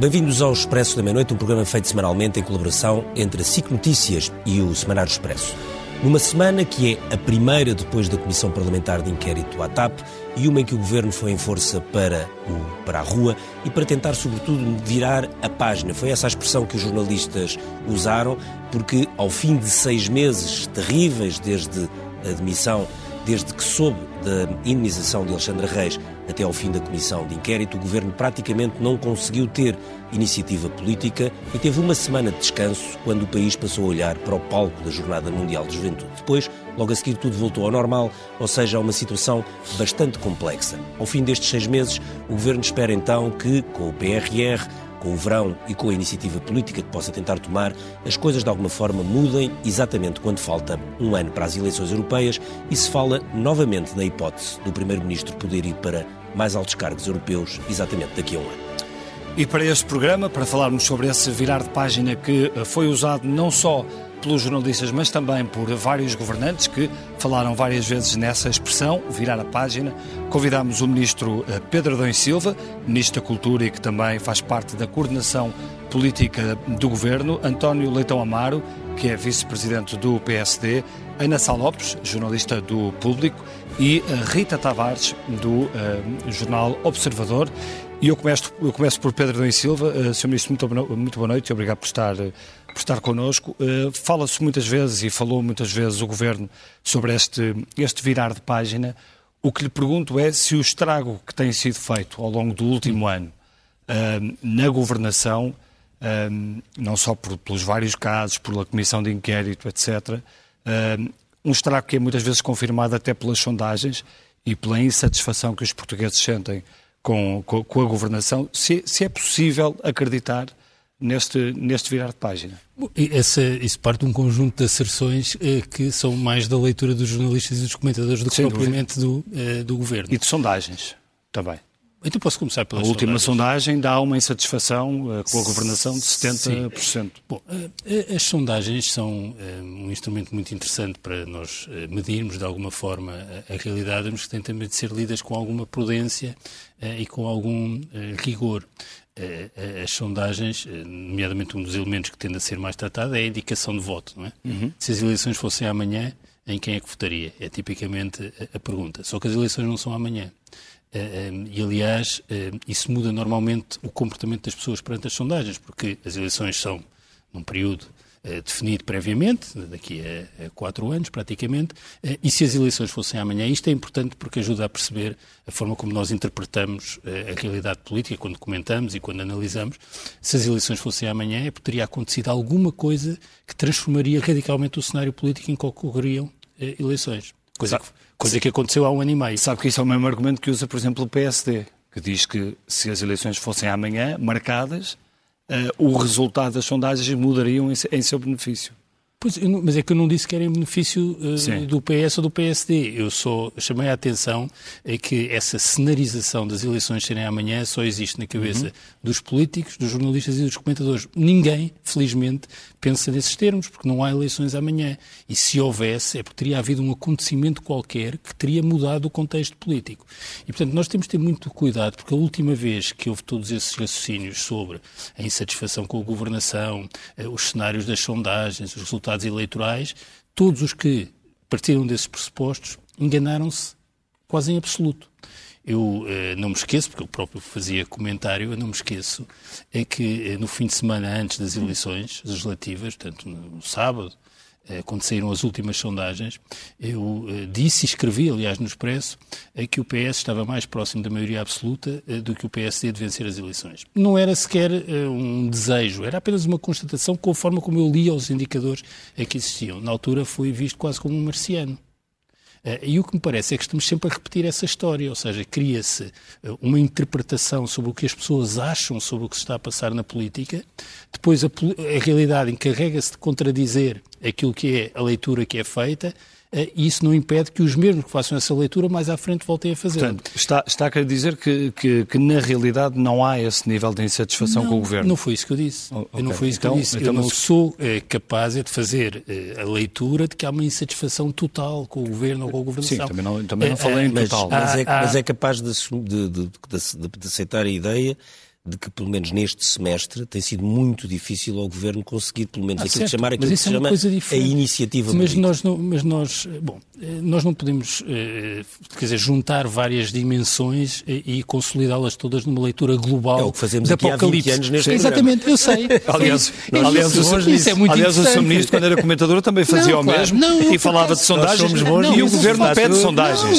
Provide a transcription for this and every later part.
Bem-vindos ao Expresso da Meia-Noite, um programa feito semanalmente em colaboração entre a SIC Notícias e o Semanário Expresso. Numa semana que é a primeira depois da Comissão Parlamentar de Inquérito à TAP e uma em que o Governo foi em força para, o, para a rua e para tentar, sobretudo, virar a página. Foi essa a expressão que os jornalistas usaram, porque ao fim de seis meses terríveis desde a demissão, desde que soube da indenização de Alexandre Reis até ao fim da comissão de inquérito, o governo praticamente não conseguiu ter iniciativa política e teve uma semana de descanso quando o país passou a olhar para o palco da Jornada Mundial de Juventude. Depois, logo a seguir, tudo voltou ao normal, ou seja, a uma situação bastante complexa. Ao fim destes seis meses, o governo espera então que, com o PRR, com o verão e com a iniciativa política que possa tentar tomar, as coisas de alguma forma mudem exatamente quando falta um ano para as eleições europeias e se fala novamente na hipótese do Primeiro-Ministro poder ir para mais altos cargos europeus exatamente daqui a um ano. E para este programa, para falarmos sobre esse virar de página que foi usado não só pelos jornalistas, mas também por vários governantes que falaram várias vezes nessa expressão, virar a página. Convidámos o ministro eh, Pedro Adão Silva, ministro da Cultura e que também faz parte da coordenação política do governo, António Leitão Amaro, que é vice-presidente do PSD, Ana Sá Lopes, jornalista do Público, e eh, Rita Tavares, do uh, jornal Observador. E eu começo, eu começo por Pedro Adão Silva. Uh, Sr. Ministro, muito, muito boa noite e obrigado por estar por estar connosco. Uh, Fala-se muitas vezes e falou muitas vezes o Governo sobre este, este virar de página. O que lhe pergunto é se o estrago que tem sido feito ao longo do último ano uh, na governação, uh, não só por, pelos vários casos, pela comissão de inquérito, etc., um estrago que é muitas vezes confirmado até pelas sondagens e pela insatisfação que os portugueses sentem com, com, com a governação, se, se é possível acreditar neste, neste virar de página. Essa, isso parte de um conjunto de asserções eh, que são mais da leitura dos jornalistas e dos comentadores do que propriamente do, eh, do governo. E de sondagens também. Então posso começar pela A última sondagem dá uma insatisfação uh, com a governação de 70%. Sim. Bom, uh, as sondagens são um instrumento muito interessante para nós medirmos de alguma forma a, a realidade, mas que têm também de ser lidas com alguma prudência e com algum rigor. As sondagens, nomeadamente um dos elementos que tende a ser mais tratado, é a indicação de voto. Não é? Uhum. Se as eleições fossem amanhã, em quem é que votaria? É tipicamente a pergunta. Só que as eleições não são amanhã. E, aliás, isso muda normalmente o comportamento das pessoas perante as sondagens, porque as eleições são num período eh, definido previamente, daqui a, quatro anos praticamente, eh, e se as eleições fossem amanhã, isto é importante porque ajuda a perceber a forma como nós interpretamos eh, a realidade política quando comentamos e quando analisamos. Se as eleições fossem amanhã, é teria acontecido alguma coisa que transformaria radicalmente o cenário político em que ocorreriam eleições. Coisa que, coisa que aconteceu há um ano e meio. Sabe que isso é o mesmo argumento que usa, por exemplo, o PSD, que diz que se as eleições fossem amanhã, marcadas, uh, o resultado das sondagens mudariam em, em seu benefício. Pois, mas é que eu não disse que era em benefício uh, do PS ou do PSD. Eu só chamei a atenção é que essa cenarização das eleições serem amanhã só existe na cabeça uhum. dos políticos, dos jornalistas e dos comentadores. Ninguém, felizmente, pensa nesses termos, porque não há eleições amanhã. E se houvesse, é porque teria havido um acontecimento qualquer que teria mudado o contexto político. E, portanto, nós temos de ter muito cuidado, porque a última vez que houve todos esses raciocínios sobre a insatisfação com a governação, eh, os cenários das sondagens, os resultados eleitorais, todos os que partiram desses pressupostos enganaram-se quase em absoluto. Eu eh, não me esqueço, porque eu próprio fazia comentário, eu não me esqueço, é que eh, no fim de semana antes das eleições legislativas, portanto no sábado, quando saíram as últimas sondagens, eu eh, disse e escrevi, aliás, no Expresso, eh, que o PS estava mais próximo da maioria absoluta eh, do que o PSD de vencer as eleições. Não era sequer um desejo, era apenas uma constatação com a forma como eu lia os indicadores que existiam. Na altura foi visto quase como um marciano. E o que me parece é que estamos sempre a repetir essa história, ou seja, cria-se uma interpretação sobre o que as pessoas acham sobre o que se está a passar na política, depois a, a realidade encarrega-se de contradizer aquilo que é a leitura que é feita, eh, e isso não impede que os mesmos que façam essa leitura mais à frente voltem a fazer. Portanto, está, está a querer dizer que, que, que, na realidade não há esse nível de insatisfação não, com o Governo? Não foi isso que eu disse. Oh, okay. Não foi isso então, que eu então, disse. Então, eu não sou é, capaz de fazer é, a leitura de que há uma insatisfação total com o Governo ou com a governação. Sim, também não, também não falei em total. Mas, mas, é, mas é capaz de, de, de, de aceitar a ideia de que, pelo menos neste semestre, tem sido muito difícil ao Governo conseguir, pelo menos, ah, aquilo certo, que chamar aquilo que se é chama a iniciativa mas nós não, mas nós, bom, eh, nós não podemos, eh, quer dizer, juntar várias dimensões e, e consolidá-las todas numa leitura global É o que fazemos aqui Apocalipse. há 20 anos neste Exatamente, eu sei. aliás, é aliás, isso, isso, isso é muito aliás o Sr. Ministro, quando era comentador, também fazia não, o mesmo não, e falava de sondagens não, e o Governo pede sondagens.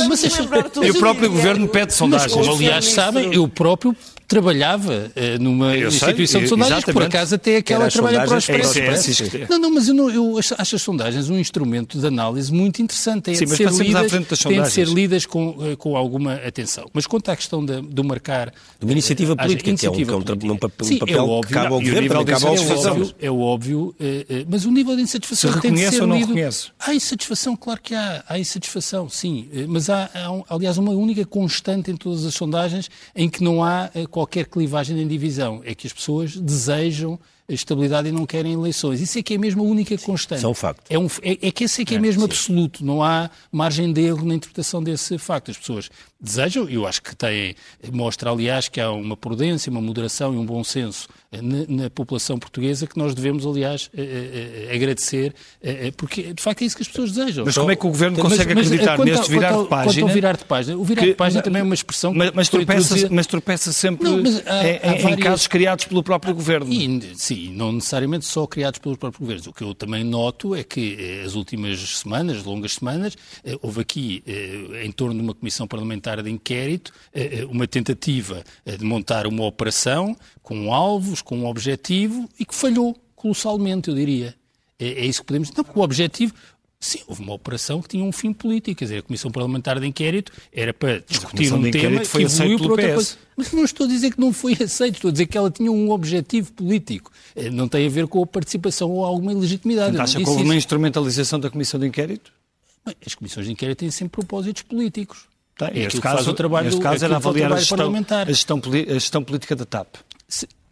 e o próprio Governo pede sondagens. Mas, aliás, sabem, eu próprio trabalhava uh, numa eu instituição sei, de sondagens, que por acaso até aquela trabalha para o Expresso. É, é, não, não, mas eu, não, eu acho, as sondagens um instrumento de análise muito interessante. É Sim, de ser lidas, tem de ser lidas com, eh, com alguma atenção. Mas quanto à questão de, do marcar... De uma iniciativa política, iniciativa que é um, política. um, papel, Sim, papel é óbvio, que cabe ao governo, cabe ao é óbvio, é óbvio uh, uh, mas o nível de insatisfação Se tem de ser ou não lido. Reconhece? Há insatisfação, claro que há. Há insatisfação, sim. mas há, há, aliás, uma única constante em todas as sondagens em que não há qualquer clivagem em divisão, é que as pessoas desejam estabilidade e não querem eleições. Isso é que é mesmo a única constante. Isso é um facto. É, um, é, é que esse é que é, é mesmo sim. absoluto. Não há margem de erro na interpretação desse facto. As pessoas desejam, eu acho que tem, mostra, aliás, que há uma prudência, uma moderação e um bom senso na, na população portuguesa que nós devemos, aliás, eh, eh, agradecer, eh, porque de facto é isso que as pessoas desejam. Mas como é que o Governo consegue mas, acreditar mas, neste virar de página? Quanto ao virar de página, o virar que, de página também é uma expressão mas, mas, tropeça, mas tropeça sempre não, há, em, várias... casos criados pelo próprio Governo. E, sim, não necessariamente só criados pelos próprios governos. O que eu também noto é que as últimas semanas, longas semanas, houve aqui, em torno de uma comissão parlamentar de inquérito, uma tentativa de montar uma operação com alvos, com um objetivo e que falhou colossalmente, eu diria. É, é isso que podemos. Não, porque o objetivo, Sim, houve uma operação que tinha um fim político, quer dizer, a Comissão Parlamentar de Inquérito era para discutir um tema foi que evoluiu para outra PS. coisa. Mas não estou a dizer que não foi aceito, estou a dizer que ela tinha um objetivo político. Eh, não tem a ver com a participação ou alguma ilegitimidade. Então, acha que houve uma instrumentalização da Comissão de Inquérito? Bem, as comissões de inquérito têm sempre propósitos políticos. Tá, é este caso, o trabalho, este caso era avaliar a gestão, a, gestão, a gestão política da TAP.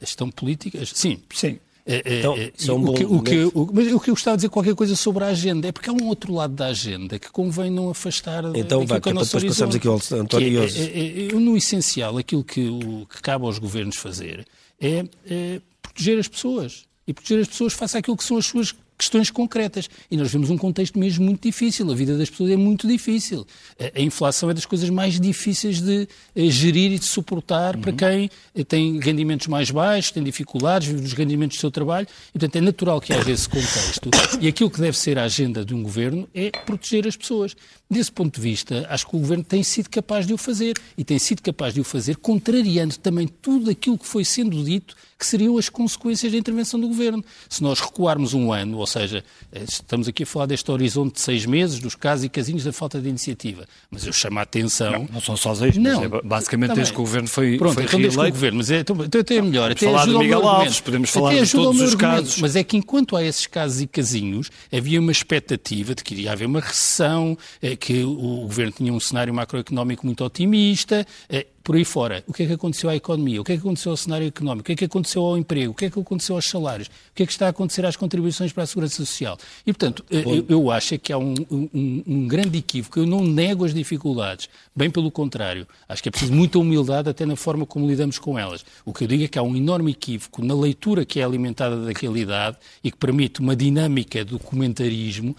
A gestão política, sim. Sim. É, é, então, é, é um o, que, o, que, o, mas o que eu gostava de dizer qualquer coisa sobre a agenda é porque há um outro lado da agenda que convém não afastar então, vai, que depois passamos aqui ao António é, é, é, No essencial, aquilo que, o, que cabe aos governos fazer é, é proteger as pessoas. E proteger as pessoas face àquilo que são as suas questões concretas. E nós vemos um contexto mesmo muito difícil. A vida das pessoas é muito difícil. A, inflação é das coisas mais difíceis de eh, gerir e de suportar uhum. para quem eh, tem rendimentos mais baixos, tem dificuldades, vive dos rendimentos do seu trabalho. E, portanto, é natural que haja esse contexto. E aquilo que deve ser a agenda de um governo é proteger as pessoas. Desse ponto de vista, acho que o governo tem sido capaz de o fazer. E tem sido capaz de o fazer contrariando também tudo aquilo que foi sendo dito que seriam as consequências da intervenção do governo. Se nós recuarmos um ano, ou seja, eh, estamos aqui a falar deste horizonte de seis meses, dos casos e casinhos da falta de iniciativa, mas eu chamo a atenção. Não, não são só seis, não, é basicamente desde que o governo foi, Pronto, foi então desde que o governo, mas é, então, então até é melhor. Até falar de Miguel Alves, podemos falar de todos os casos. Mas é que enquanto há esses casos e casinhos, havia uma expectativa de que iria haver uma recessão, eh, que o governo tinha um cenário macroeconómico muito otimista, eh, por aí fora. O que é que aconteceu à economia? O que é que aconteceu ao cenário económico? O que é que aconteceu ao emprego? O que é que aconteceu aos salários? O que é que está a acontecer às contribuições para a segurança social? E, portanto, eh, eu, eu, acho que há um, um, um, grande equívoco. Eu não nego as dificuldades. Bem pelo contrário. Acho que é preciso muita humildade até na forma como lidamos com elas. O que eu digo é que há um enorme equívoco na leitura que é alimentada da realidade e que permite uma dinâmica do comentarismo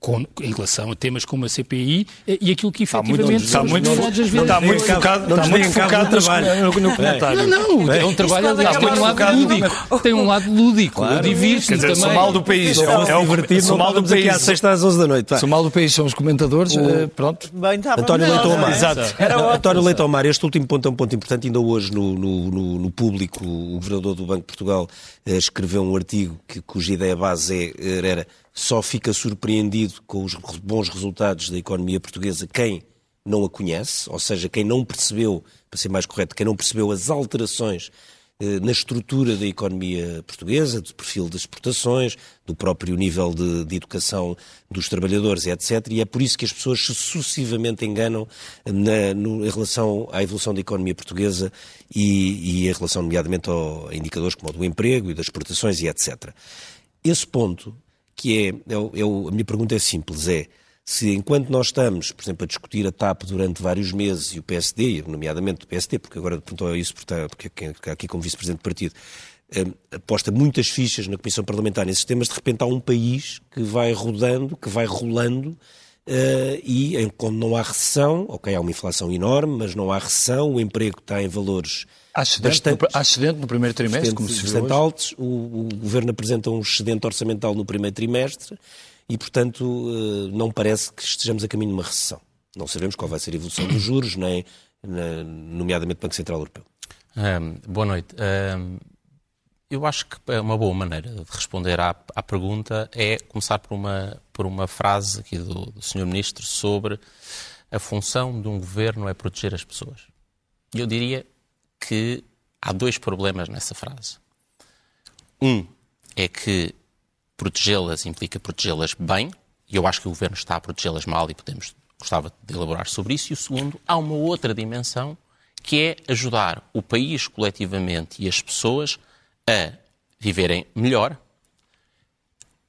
com, em relação a temas como a CPI eh, e aquilo que efetivamente está muito, está muito, está muito focado, está muito focado no, trabalho. no, no comentário. Não, não, é um trabalho, aliás, tem um lado lúdico. Tem um lado lúdico, claro. divirto-me também. Sou mal do país. É o divertido, sou mal do país. às sexta às 11 da noite. Sou mal do país, são os comentadores, eh, pronto. António Leitão Mar. Exato. António Leitão Mar, este último ponto é um ponto importante. Ainda hoje, no, no, no público, o governador do Banco de Portugal eh, escreveu um artigo que, cuja ideia base era só fica surpreendido com os bons resultados da economia portuguesa quem não a conhece, ou seja, quem não percebeu, para ser mais correto, quem não percebeu as alterações eh, na estrutura da economia portuguesa, do perfil das exportações, do próprio nível de, de, educação dos trabalhadores, etc. E é por isso que as pessoas se sucessivamente enganam na, no, em relação à evolução da economia portuguesa e, e em relação, nomeadamente, a indicadores como o do emprego e das exportações e etc. Esse ponto, que é, é, é a minha pergunta é simples, é se enquanto nós estamos, por exemplo, a discutir a TAP durante vários meses e o PSD, nomeadamente o PSD, porque agora perguntou a isso porque está aqui como vice-presidente do partido, eh, aposta muitas fichas na Comissão Parlamentar nesses temas, de repente há um país que vai rodando, que vai rolando, Uh, e quando não há recessão, ok, há uma inflação enorme, mas não há recessão, o emprego está em valores excedente, bastante, no, há excedente no primeiro trimestre, como se viu altos, o, o, Governo apresenta um excedente orçamental no primeiro trimestre e, portanto, uh, não parece que estejamos a caminho de uma recessão. Não sabemos qual vai ser a evolução dos juros, nem, nomeadamente do Banco Central Europeu. Um, boa noite. Um, eu acho que é uma boa maneira de responder à, à pergunta é começar por uma, por uma frase aqui do, do Sr. Ministro sobre a função de um governo é proteger as pessoas. Eu diria que há dois problemas nessa frase. Um é que protegê-las implica protegê-las bem, e eu acho que o governo está a protegê-las mal e podemos gostava de elaborar sobre isso. E o segundo, há uma outra dimensão que é ajudar o país coletivamente e as pessoas a viverem melhor,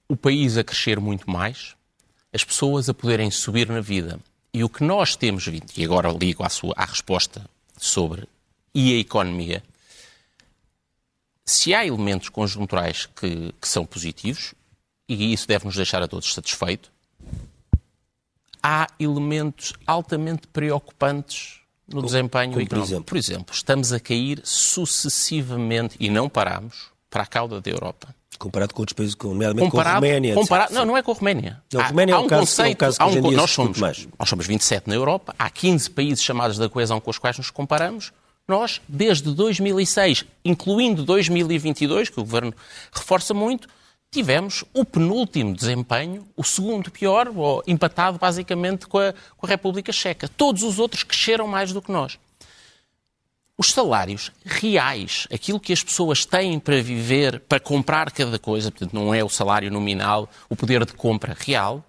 o país a crescer muito mais, as pessoas a poderem subir na vida. E o que nós temos vindo, e agora ligo à, sua, à resposta sobre e a economia, se há elementos conjunturais que, que são positivos, e isso deve nos deixar a todos satisfeitos, há elementos altamente preocupantes no desempenho como, económico. Por exemplo? por exemplo, estamos a cair sucessivamente e não paramos para a cauda da Europa. Comparado com outros países, nomeadamente comparado, com a Roménia. Comparado, não, não é com a Roménia. Não, a Roménia há, é um, caso, conceito, é um há um, nós, somos, nós somos 27 na Europa, há 15 países chamados da coesão com os quais nos comparamos. Nós, desde 2006, incluindo 2022, que o Governo reforça muito, tivemos o penúltimo desempenho, o segundo pior, ou empatado basicamente com a, com a República Checa. Todos os outros cresceram mais do que nós. Os salários reais, aquilo que as pessoas têm para viver, para comprar cada coisa, portanto, não é o salário nominal, o poder de compra real,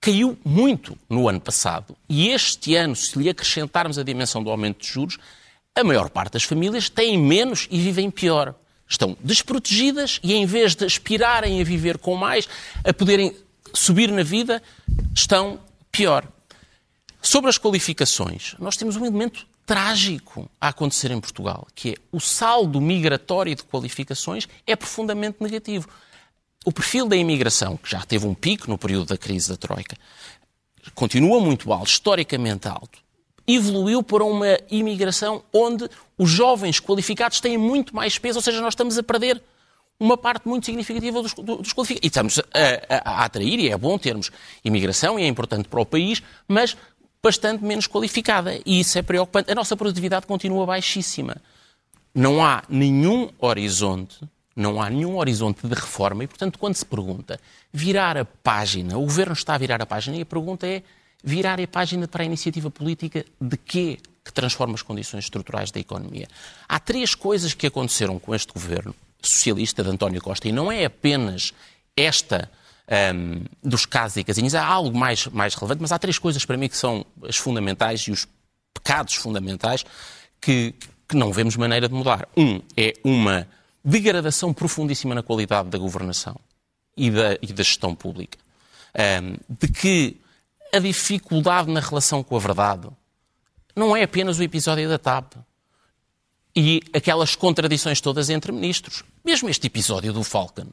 caiu muito no ano passado. E este ano, se lhe acrescentarmos a dimensão do aumento de juros, a maior parte das famílias têm menos e vivem pior estão desprotegidas e, em vez de aspirarem a viver com mais, a poderem subir na vida, estão pior. Sobre as qualificações, nós temos um elemento trágico a acontecer em Portugal, que é o saldo migratório de qualificações é profundamente negativo. O perfil da imigração, que já teve um pico no período da crise da Troika, continua muito alto, historicamente alto evoluiu para uma imigração onde os jovens qualificados têm muito mais peso, ou seja, nós estamos a perder uma parte muito significativa dos, dos qualificados. E estamos a, a, a, atrair, e é bom termos imigração, e é importante para o país, mas bastante menos qualificada. E isso é preocupante. A nossa produtividade continua baixíssima. Não há nenhum horizonte, não há nenhum horizonte de reforma, e, portanto, quando se pergunta virar a página, o governo está a virar a página, e a pergunta é virar a página para a iniciativa política de quê que transforma as condições estruturais da economia. Há três coisas que aconteceram com este governo socialista de António Costa e não é apenas esta um, dos casos e casinhas, há algo mais, mais relevante, mas há três coisas para mim que são as fundamentais e os pecados fundamentais que, que não vemos maneira de mudar. Um é uma degradação profundíssima na qualidade da governação e da, e da gestão pública. Um, de que a dificuldade na relação com a verdade não é apenas o episódio da TAP e aquelas contradições todas entre ministros. Mesmo este episódio do Falcon,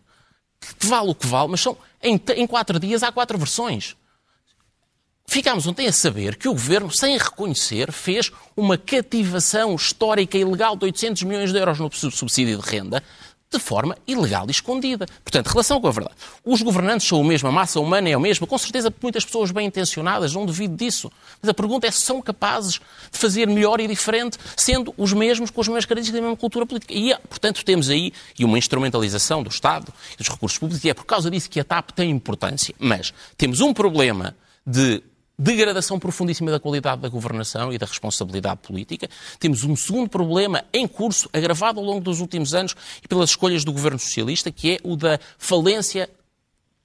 que vale o que vale, mas são, em, em quatro dias há quatro versões. Ficámos ontem a saber que o governo, sem reconhecer, fez uma cativação histórica e ilegal de 800 milhões de euros no subsídio de renda, de forma ilegal e escondida. Portanto, relação com a verdade. Os governantes são o mesmo, a massa humana é a mesma, com certeza muitas pessoas bem intencionadas, não duvido disso. Mas a pergunta é se são capazes de fazer melhor e diferente, sendo os mesmos, com as mesmas características da mesma cultura política. E, portanto, temos aí uma instrumentalização do Estado e dos recursos públicos, e é por causa disso que a TAP tem importância. Mas temos um problema de degradação profundíssima da qualidade da governação e da responsabilidade política. Temos um segundo problema em curso, agravado ao longo dos últimos anos e pelas escolhas do governo socialista, que é o da falência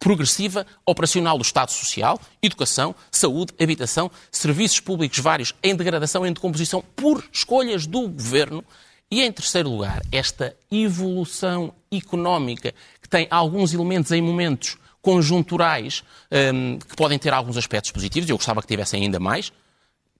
progressiva operacional do Estado Social, educação, saúde, habitação, serviços públicos vários em degradação, em decomposição, por escolhas do governo. E, em terceiro lugar, esta evolução económica que tem alguns elementos em momentos conjunturais um, que podem ter alguns aspectos positivos, eu gostava que tivessem ainda mais,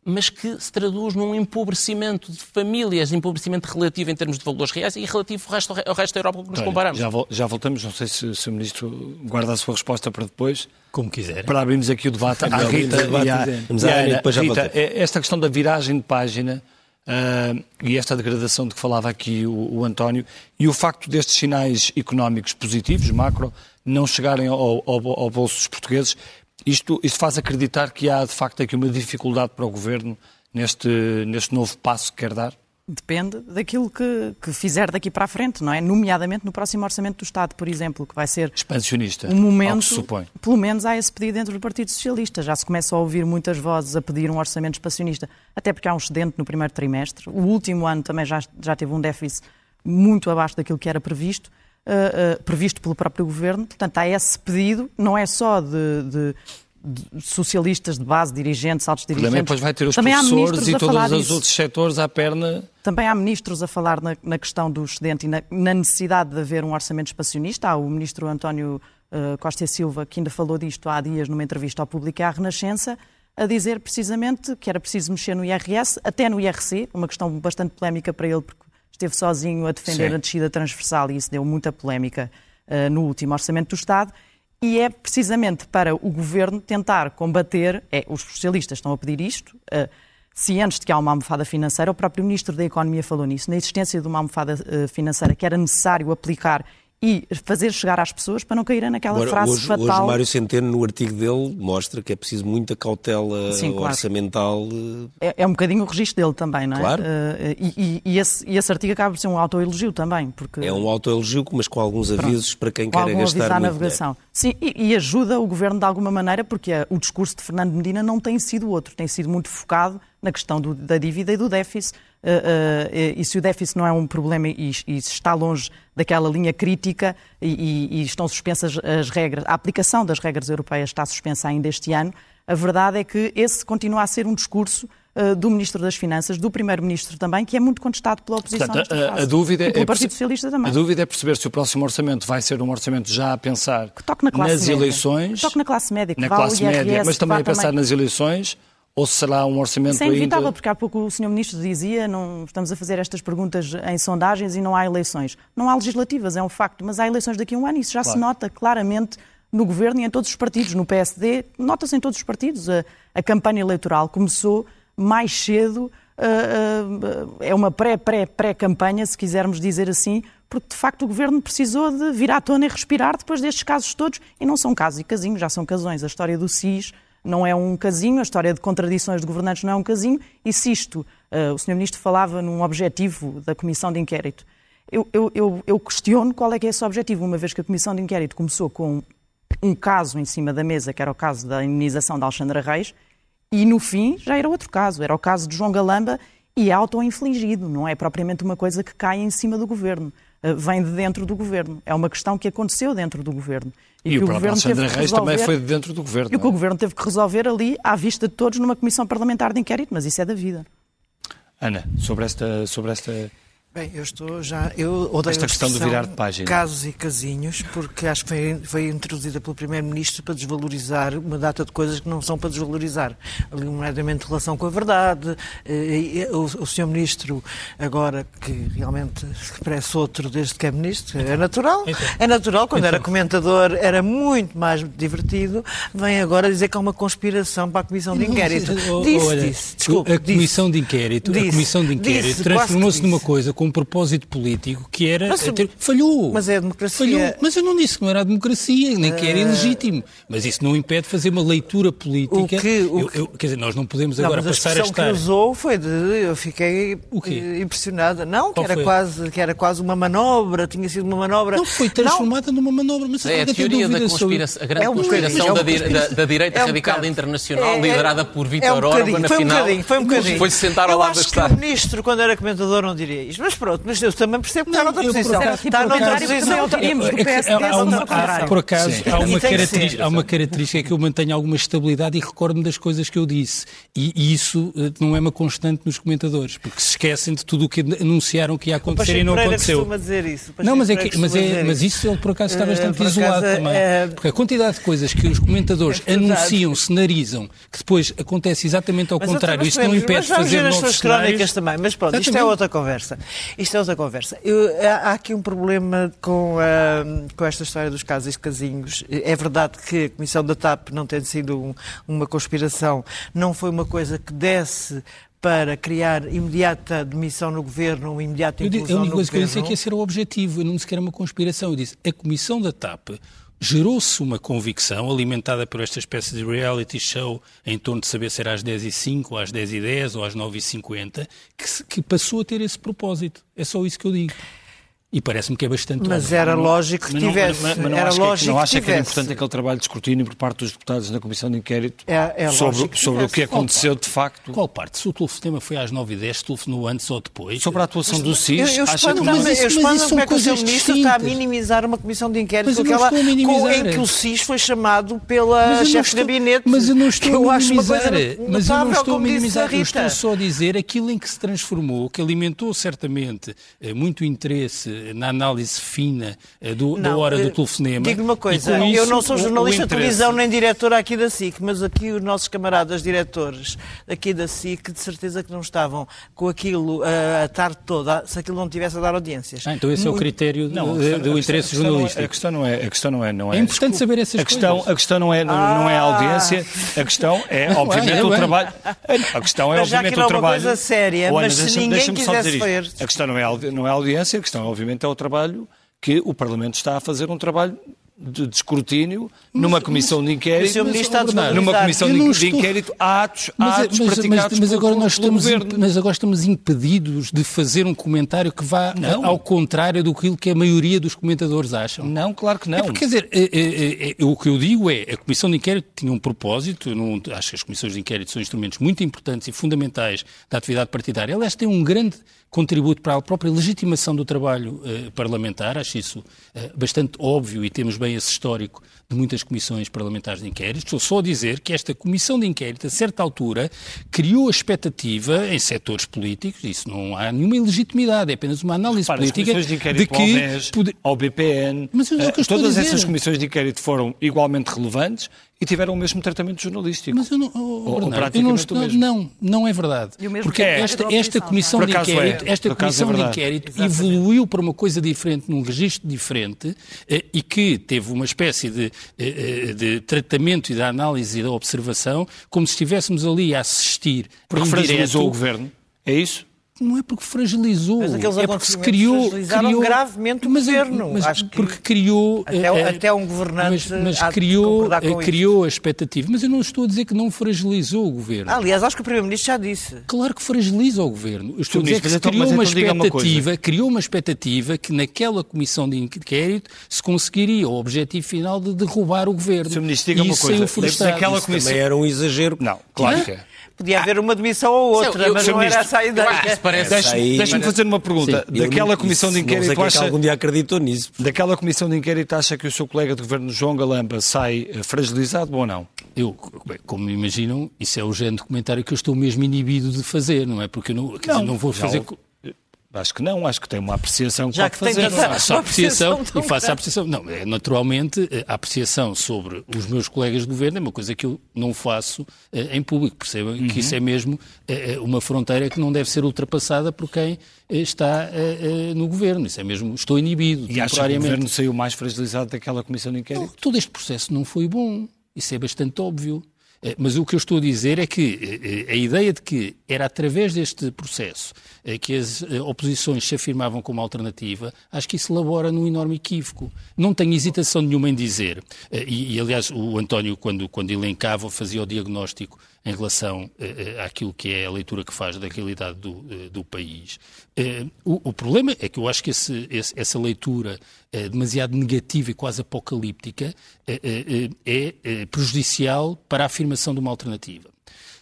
mas que se traduz num empobrecimento de famílias, empobrecimento relativo em termos de valores reais e relativo ao resto, ao resto da Europa que nos comparamos. Já, já, voltamos, não sei se, se, o Ministro guarda a sua resposta para depois. Como quiser. Para abrirmos aqui o debate à Rita e à, e à Ana. Rita, é, esta questão da viragem de página uh, e esta degradação de que falava aqui o, o António e o facto destes sinais económicos positivos, macro, não chegarem ao, ao, ao bolso dos portugueses, isto, isto faz acreditar que há de facto aqui uma dificuldade para o Governo neste, neste novo passo que quer dar? Depende daquilo que, que fizer daqui para a frente, não é? Nomeadamente no próximo Orçamento do Estado, por exemplo, que vai ser. Expansionista. Um momento. Se supõe. Pelo menos há esse pedido dentro do Partido Socialista. Já se começa a ouvir muitas vozes a pedir um orçamento expansionista, até porque há um excedente no primeiro trimestre. O último ano também já, já teve um déficit muito abaixo daquilo que era previsto uh, previsto pelo próprio governo. Portanto, há esse pedido, não é só de, de de socialistas de base, dirigentes, altos dirigentes. Também depois vai ter os Também professores e todos os outros setores à perna. Também há ministros a falar na, na questão do excedente e na, na, necessidade de haver um orçamento expansionista. Há o ministro António uh, Costa e Silva, que ainda falou disto há dias numa entrevista ao público à Renascença, a dizer precisamente que era preciso mexer no IRS, até no IRC, uma questão bastante polémica para ele, porque esteve sozinho a defender Sim. a descida transversal e isso deu muita polémica uh, no último Orçamento do Estado. E é precisamente para o governo tentar combater, é, os socialistas estão a pedir isto, uh, cientes de que há uma almofada financeira, o próprio Ministro da Economia falou nisso, na existência de uma almofada uh, financeira que era necessário aplicar e fazer chegar às pessoas para não caírem naquela Agora, frase hoje, fatal. Hoje Mário Centeno, no artigo dele, mostra que é preciso muita cautela Sim, claro. orçamental. Eh, é, é, um bocadinho o registro dele também, não é? Claro. Uh, e, e, e, esse, e, esse, artigo acaba por ser um autoelogio também. Porque... É um autoelogio, mas com alguns avisos Pronto. para quem quer gastar a navegação. Dinheiro. Sim, e, ajuda o governo de alguma maneira, porque o discurso de Fernando Medina não tem sido outro, tem sido muito focado na questão do, da dívida e do déficit e se o déficit não é um problema e, e está longe daquela linha crítica e, e, estão suspensas as regras, a aplicação das regras europeias está suspensa ainda este ano, a verdade é que esse continua a ser um discurso do Ministro das Finanças, do Primeiro-Ministro também, que é muito contestado pela oposição. Portanto, a, a, dúvida é Partido Socialista também. A dúvida é perceber se o próximo orçamento vai ser um orçamento já a pensar na nas média. eleições. Que toque na classe média, que na classe média, mas também a pensar também... nas eleições ou será um orçamento Isso é inevitável, ainda... porque há pouco o Sr. Ministro dizia não estamos a fazer estas perguntas em sondagens e não há eleições. Não há legislativas, é um facto, mas há eleições daqui a um ano e isso já claro. se nota claramente no Governo e em todos os partidos. No PSD, nota-se em todos os partidos. A, a campanha eleitoral começou mais cedo, é uma pré-pré-pré-campanha, se quisermos dizer assim, porque de facto o Governo precisou de vir à tona e respirar depois destes casos todos. E não são casos e casinhos, já são casões. A história do SIS não é um casinho, a história de contradições de governantes não é um casinho, e se isto, uh, o Sr. Ministro falava num objetivo da Comissão de Inquérito, eu, eu, eu, eu, questiono qual é que é esse objetivo, uma vez que a Comissão de Inquérito começou com um caso em cima da mesa, que era o caso da indenização de Alexandra Reis, e no fim já era outro caso, era o caso de João Galamba e é auto-infligido, não é propriamente uma coisa que cai em cima do governo. Eh, vem de dentro do governo. É uma questão que aconteceu dentro do governo. E, e o, o governo Alexandre Reis resolver, também foi de dentro do governo. E o que o é? governo teve que resolver ali, à vista de todos, numa comissão parlamentar de inquérito, mas isso é da vida. Ana, sobre esta, sobre esta Bem, eu estou já. Eu odeio Esta questão do virar de página. Casos e casinhos, porque acho que foi, foi introduzida pelo Primeiro-Ministro para desvalorizar uma data de coisas que não são para desvalorizar. Ali, nomeadamente, relação com a verdade. O, o Sr. Ministro, agora que realmente parece outro desde que é Ministro, é natural. Então. É natural, quando era então. comentador era muito mais divertido. Vem agora dizer que há uma conspiração para a Comissão de Inquérito. Disse, disse, desculpe. A Comissão de Inquérito, a Comissão de Inquérito transformou-se numa coisa com um propósito político que era. Mas, ter... Falhou. Mas é a democracia. Falhou. Mas eu não disse que não era a democracia, nem que era ah. ilegítimo. Mas isso não impede fazer uma leitura política. O que, o eu, eu, quer dizer, nós não podemos não, agora passar a estar. que usou foi de. Eu fiquei impressionada. Não, que era, quase, que era quase uma manobra, tinha sido uma manobra. Não foi transformada não. numa manobra, mas é a teoria da conspiração, a grande é um conspiração é um da, da, da, direita é um radical bocado. internacional, é, liderada por Vítor Orban, na final. Foi um bocadinho. Foi-se sentar ao lado da Estado. o ministro, quando era comentador, não diria isto. Mas pronto, mas eu também percebo que está noutra posição. Está noutra posição. Por acaso, há uma característica que eu mantenho alguma estabilidade e recordo-me das coisas que eu disse. E isso eh, não é uma constante nos comentadores, porque se esquecem de tudo o que anunciaram que ia acontecer e não aconteceu. dizer isso. Não, mas, é que, mas, é, mas isso ele por acaso está eh, bastante isolado também. É... Porque a quantidade de coisas que os comentadores é anunciam, cenarizam, que depois acontece exatamente ao mas contrário, isto não impede de fazer novos as crónicas também, mas pronto, isto é outra conversa. Isto é outra conversa. Eu, há aqui um problema com, uh, com esta história dos casos e casinhos. É verdade que a Comissão da TAP não tem sido um, uma conspiração, não foi uma coisa que desse para criar imediata demissão no governo, um imediato inclusão A única coisa que eu disse é que esse era o objetivo, eu não sequer uma conspiração. Eu disse, a Comissão da TAP gerou-se uma convicção alimentada por esta espécie de reality show em torno de saber se era às 10h05, ou às 10h10 ou às 9h50, que, que passou a ter esse propósito. É só isso que eu digo. E parece-me que é bastante Mas óbvio. era lógico que tivesse. Mas, mas, não era lógico que, não acha que, era importante aquele trabalho de escrutínio por parte dos deputados na Comissão de Inquérito é, é sobre, sobre o que aconteceu de facto? Qual parte? Se o telefonema foi às 9h10, telefonou antes ou depois? Sobre a atuação mas, do SIS, eu, eu acha que... Mas, isso, eu mas como é que o Sr. Ministro está a minimizar uma Comissão de Inquérito aquela, com, em que o SIS foi chamado pela chefe de gabinete. Mas eu não estou a minimizar. Mas eu não estou a minimizar. Eu estou só a dizer aquilo em que se transformou, que alimentou certamente eh, muito interesse na análise fina eh, do, não, da hora do eh, telefonema. Digo uma coisa, eu não sou jornalista de televisão nem diretor aqui da SIC, mas aqui os nossos camaradas diretores aqui da SIC de certeza que não estavam com aquilo a, a tarde toda, se aquilo não tivesse a dar audiências. Ah, então esse Muito... é o critério não, do, do interesse jornalístico. A questão não é, a questão não é, não é. É importante saber essas a questão, coisas. A questão não é, não, não é a ah. audiência, a questão é, obviamente, é, o trabalho. A questão é, mas obviamente, o trabalho. É uma coisa séria, mas se ninguém quisesse ver. A questão não é, não é a audiência, a questão, obviamente, é o trabalho que o Parlamento está a fazer um trabalho de, de escrutínio numa comissão de inquérito, numa comissão de, de inquérito há atos, mas, é- atos mas, praticados mas, mas agora nós estamos mas agora estamos impedidos de fazer um comentário que vá não. ao contrário do que a maioria dos comentadores acham. Não, claro que não. É porque, quer dizer, é, é, é, o que eu digo é a comissão de inquérito tinha um propósito, não, acho que as comissões de inquérito são instrumentos muito importantes e fundamentais da atividade partidária. Elas têm um grande contributo para a própria legitimação do trabalho eh, parlamentar, acho isso eh, bastante óbvio e temos bem esse histórico de muitas comissões parlamentares de inquérito. Estou só a dizer que esta comissão de inquérito, a certa altura, criou a expectativa em setores políticos, isso não há nenhuma ilegitimidade, é apenas uma análise Repara, política de, de que... Ao, MES, pode... ao BPN, Mas, uh, todas essas comissões de inquérito foram igualmente relevantes e tiveram o mesmo tratamento jornalístico. Mas eu não, oh, ou, Bernardo, eu não, estou, não, não é verdade. Porque esta, esta comissão de inquérito, é. esta é comissão é de inquérito evoluiu para uma coisa diferente, num registro diferente, eh, e que teve uma espécie de, eh, eh, de tratamento e da análise e da observação, como se estivéssemos ali a assistir. Porque fragilizou o governo. É isso? Não é porque fragilizou, mas é porque se criou, criou gravemente o mas, governo. Mas, Acho porque criou até, é, até um governante mas, mas criou, criou a expectativa. Mas eu não estou a dizer que não fragilizou o governo. Aliás, acho que o primeiro-ministro já disse. Claro que fragiliza o governo. Eu estou a dizer que então, criou uma então expectativa, uma criou uma expectativa que naquela comissão de inquérito se conseguiria o objetivo final de derrubar o governo. Sr. Ministro, diga uma coisa. Daquela comissão... Também era um exagero. Não, claro que é. Podia haver uma demissão ou outra, eu, mas não era essa a ideia. Deixa-me deixa fazer uma pergunta. Sim, daquela comissão de inquérito, não acha... que algum dia acreditou nisso. Daquela comissão de inquérito, acha que o seu colega de governo, João Galamba, sai eh, fragilizado ou não? Eu, como imaginam, isso é o género de comentário que eu estou mesmo inibido de fazer, não é? Porque eu não, não, dizer, não vou fazer... Acho que não, acho que tem uma apreciação que Já pode que fazer. Tem faço a apreciação e faço a apreciação. Não, é, naturalmente, a apreciação sobre os meus colegas de governo é uma coisa que eu não faço eh, em público. Percebam uhum. que isso é mesmo eh, eh, uma fronteira que não deve ser ultrapassada por quem está no governo. Isso é mesmo, estou inibido. E acho que o governo saiu mais fragilizado daquela comissão de inquérito? Não, todo este processo não foi bom. Isso é bastante óbvio. Eh, mas o que eu estou a dizer é que eh, eh, a ideia de que era através deste processo que as oposições se afirmavam como alternativa, acho que isso labora num enorme equívoco. Não tenho hesitação nenhuma em dizer, e, e aliás o António, quando, quando elencava, fazia o diagnóstico em relação àquilo que é a leitura que faz da realidade do, do país. O, o, problema é que eu acho que esse, essa leitura demasiado negativa e quase apocalíptica é prejudicial para a afirmação de uma alternativa.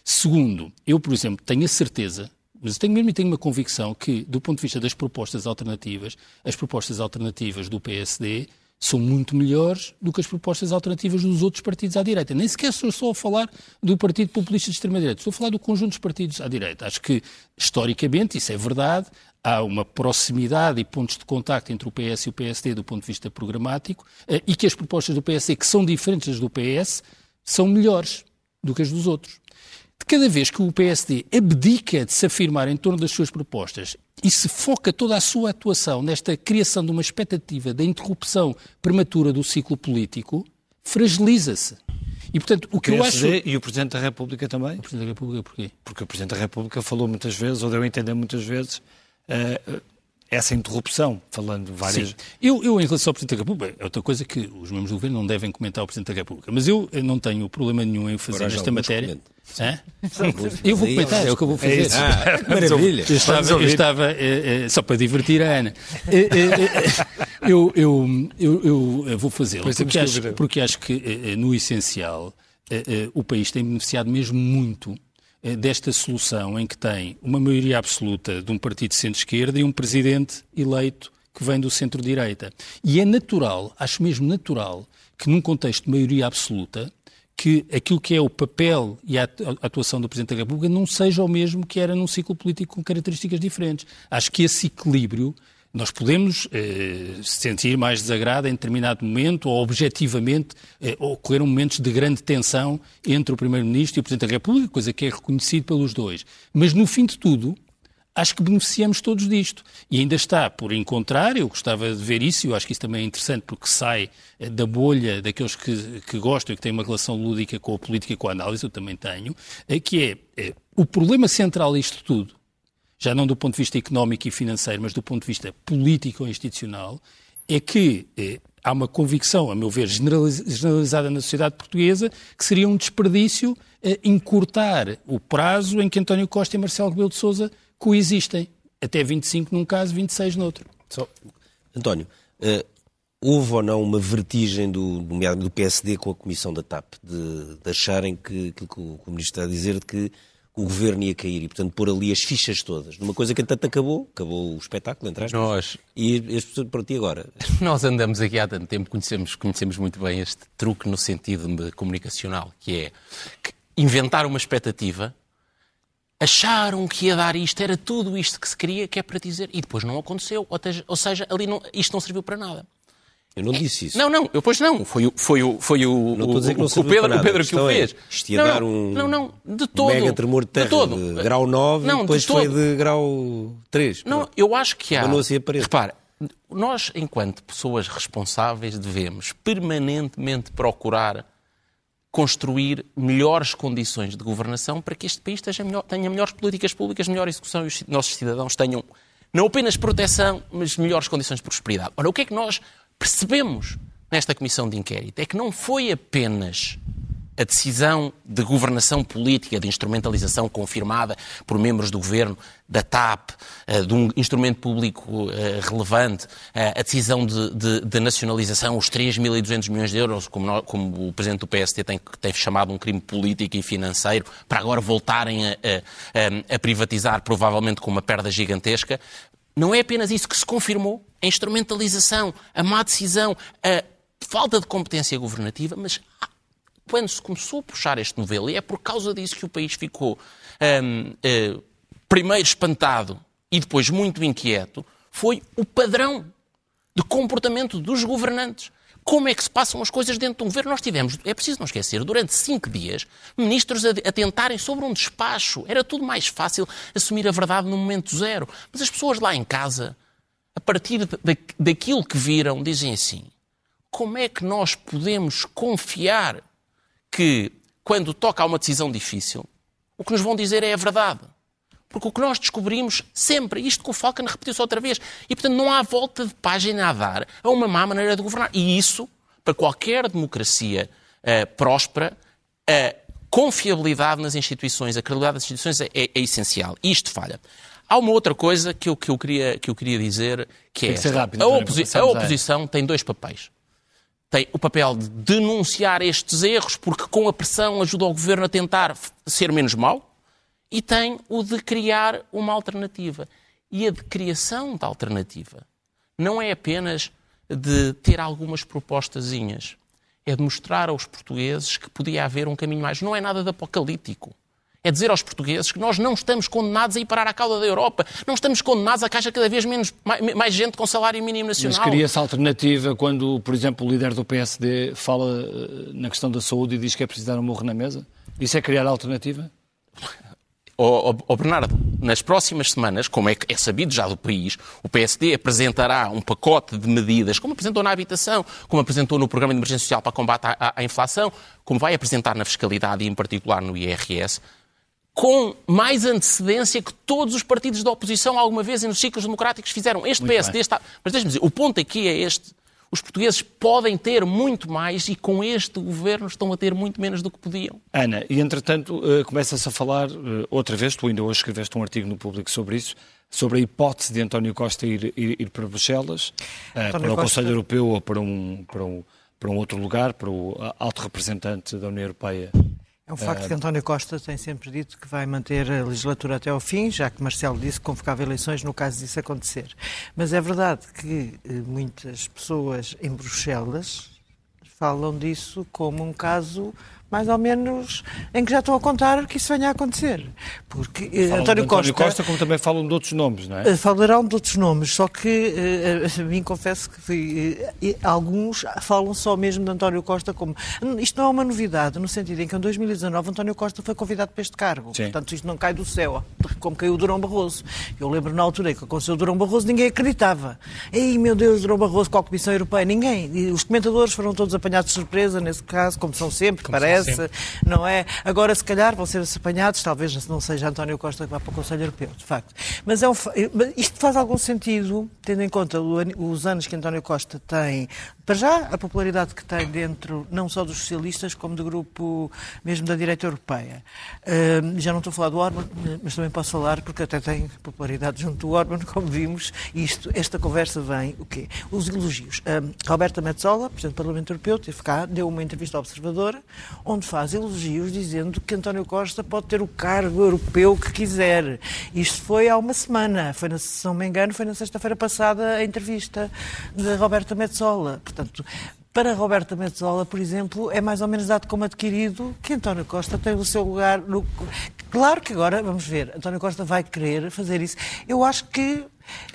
Segundo, eu, por exemplo, tenho a certeza mas tenho mesmo tenho uma convicção que, do ponto de vista das propostas alternativas, as propostas alternativas do PSD são muito melhores do que as propostas alternativas dos outros partidos à direita. Nem sequer estou só a falar do Partido Populista de Extrema-Direita, estou a falar do conjunto dos partidos à direita. Acho que, historicamente, isso é verdade, há uma proximidade e pontos de contacto entre o PS e o PSD do ponto de vista programático eh, e que as propostas do PSD, que são diferentes das do PS, são melhores do que as dos outros. De cada vez que o PSD abdica de se afirmar em torno das suas propostas e se foca toda a sua atuação nesta criação de uma expectativa da interrupção prematura do ciclo político, fragiliza-se. E, portanto, o que o eu acho... E o Presidente da República também? O Presidente da República porquê? Porque o Presidente da República falou muitas vezes, ou deu a entender muitas vezes, uh, essa interrupção, falando várias... Sim. Eu, eu, em relação ao Presidente da República, é outra coisa que os membros do Governo não devem comentar ao Presidente da República, mas eu não tenho problema nenhum em fazer nesta matéria... Eu vou comentar, é o que eu vou fazer. É ah, maravilha. Eu estava, eu estava eh, eh, só para divertir a Ana. Eh, eu, eu, eu, eu vou fazê-lo, porque, porque acho que, no essencial, o país tem beneficiado mesmo muito desta solução em que tem uma maioria absoluta de um partido de centro-esquerda e um presidente eleito que vem do centro-direita. E é natural, acho mesmo natural, que num contexto de maioria absoluta, que aquilo que é o papel e a atuação do Presidente da República não seja o mesmo que era num ciclo político com características diferentes. Acho que esse equilíbrio nós podemos eh, sentir mais desagrado em determinado momento ou objetivamente eh, ocorreram momentos de grande tensão entre o Primeiro-Ministro e o Presidente da República, coisa que é reconhecido pelos dois. Mas no fim de tudo, acho que beneficiamos todos disto. E ainda está por encontrar, eu gostava de ver isso, e eu acho que isso também é interessante porque sai eh, da bolha daqueles que, que gostam e que têm uma relação lúdica com a política e com a análise, eu também tenho, é que é, é o problema central disto tudo, já não do ponto de vista económico e financeiro, mas do ponto de vista político ou institucional, é que é, há uma convicção, a meu ver, generalizada na sociedade portuguesa, que seria um desperdício é, encurtar o prazo em que António Costa e Marcelo Rebelo de Sousa coexistem. Até 25 num caso, 26 no. Só, António, uh, houve ou não uma vertigem do, do PSD com a comissão da TAP, de, de acharem que aquilo que o, que o Ministro está a dizer, de que o governo ia cair e, portanto, pôr ali as fichas todas. Numa coisa que, entanto, acabou, acabou o espetáculo, entre aspas. Nós... E as pessoas, para ti agora? Nós andamos aqui há tanto tempo, conhecemos, conhecemos muito bem este truque no sentido comunicacional, que é inventar uma expectativa acharam que ia dar isto, era tudo isto que se queria, que é para dizer, e depois não aconteceu. Ou seja, ali não, isto não serviu para nada. Eu não disse isso. Não, não, eu pois não. Foi, o, foi, o, foi o, não o, o, Pedro, o Pedro que o é, fez. É, isto ia não, dar um não, não, de todo, mega tremor de terra de, todo. de grau 9 não, e depois de foi de grau 3. Não, Pronto. eu acho que há... Repare, nós, enquanto pessoas responsáveis, devemos permanentemente procurar construir melhores condições de governação para que este país melhor, tenha melhores políticas públicas, melhor execução e os nossos cidadãos tenham não apenas proteção, mas melhores condições de prosperidade. Ora, o que é que nós percebemos nesta comissão de inquérito? É que não foi apenas a decisão de governação política, de instrumentalização confirmada por membros do governo, da TAP, eh, de um instrumento público eh, relevante, eh, a decisão de, de, de nacionalização, os 3.200 milhões de euros, como, como, o Presidente do PST tem, tem, chamado um crime político e financeiro, para agora voltarem a, a, a privatizar, provavelmente com uma perda gigantesca. Não é apenas isso que se confirmou, a instrumentalização, a má decisão, a falta de competência governativa, mas quando se começou a puxar este novelo, e é por causa disso que o país ficou um, uh, eh, primeiro espantado e depois muito inquieto, foi o padrão de comportamento dos governantes. Como é que se passam as coisas dentro de um governo? Nós tivemos, é preciso não esquecer, durante cinco dias, ministros a, a tentarem sobre um despacho. Era tudo mais fácil assumir a verdade no momento zero. Mas as pessoas lá em casa, a partir daquilo que viram, dizem assim: como é que nós podemos confiar que quando toca a uma decisão difícil, o que nos vão dizer é a verdade. Porque o que nós descobrimos sempre, isto que o Falcon repetiu-se outra vez, e portanto não há volta de página a dar a uma má maneira de governar. E isso, para qualquer democracia uh, próspera, a confiabilidade nas instituições, a credibilidade das instituições é, é, é essencial. E isto falha. Há uma outra coisa que eu, que eu, queria, que eu queria dizer, que é esta. Rápido, a, oposi a oposição tem dois papéis. Tem o papel de denunciar estes erros, porque com a pressão ajuda o governo a tentar ser menos mau, e tem o de criar uma alternativa. E a de criação da alternativa não é apenas de ter algumas propostazinhas, é de mostrar aos portugueses que podia haver um caminho mais. Não é nada de apocalíptico. É dizer aos portugueses que nós não estamos condenados a ir parar à cauda da Europa. Não estamos condenados a caixa cada vez menos, mais, mais gente com salário mínimo nacional. Mas cria-se alternativa quando, por exemplo, o líder do PSD fala eh, na questão da saúde e diz que é preciso dar um morro na mesa? Isso é criar alternativa? Oh, oh, Bernardo, nas próximas semanas, como é, é sabido já do país, o PSD apresentará um pacote de medidas, como apresentou na habitação, como apresentou no Programa de Emergência Social para combate à, à inflação, como vai apresentar na fiscalidade e, em particular, no IRS, com mais antecedência que todos os partidos da oposição alguma vez nos ciclos democráticos fizeram. Este muito PSD bem. está. Mas deixe-me dizer, o ponto aqui é este. Os portugueses podem ter muito mais e com este governo estão a ter muito menos do que podiam. Ana, e entretanto uh, começa-se a falar uh, outra vez, tu ainda hoje escreveste um artigo no público sobre isso, sobre a hipótese de António Costa ir, ir, ir para Bruxelas, uh, para o Conselho Europeu ou para um, para, um, para um outro lugar, para o alto representante da União Europeia é um facto que António Costa tem sempre dito que vai manter a legislatura até ao fim, já que Marcelo disse que convocava eleições no caso disso acontecer. Mas é verdade que eh, muitas pessoas em Bruxelas falam disso como um caso mais ou menos, em que já estão a contar que isso venha a acontecer. Porque uh, António, Costa, António Costa, como também falam de outros nomes, não é? Uh, falarão de outros nomes, só que uh, a mim confesso que alguns falam só mesmo de António Costa como. Isto não é uma novidade, no sentido em que em 2019 António Costa foi convidado para este cargo. Sim. Portanto, isto não cai do céu, como caiu o Durão Barroso. Eu lembro na altura que aconteceu o Durão Barroso, ninguém acreditava. Ei, meu Deus, Durão Barroso com a Comissão Europeia, ninguém. E os comentadores foram todos apanhados de surpresa nesse caso, como são sempre, como parece não é? Agora, se calhar, vão ser apanhados, talvez não seja António Costa que vá para o Conselho Europeu, de facto. Mas é um, isto faz algum sentido, tendo em conta os anos que António Costa tem, para já, a popularidade que tem dentro, não só dos socialistas, como do grupo mesmo da direita europeia. Uh, já não estou a falar do Orban, mas também posso falar, porque até tem popularidade junto do Orban, como vimos, isto, esta conversa vem, o quê? Os elogios. Uh, Roberta Metzola, Presidente do Parlamento Europeu, teve cá, deu uma entrevista ao Observador, onde faz elogios dizendo que António Costa pode ter o cargo europeu que quiser. Isto foi há uma semana, foi, na, se não me engano, foi na sexta-feira passada a entrevista de Roberta Metzola. Para Roberta Metzola, por exemplo, é mais ou menos dado como adquirido que António Costa tem o seu lugar no... Claro que agora, vamos ver, António Costa vai querer fazer isso. Eu acho que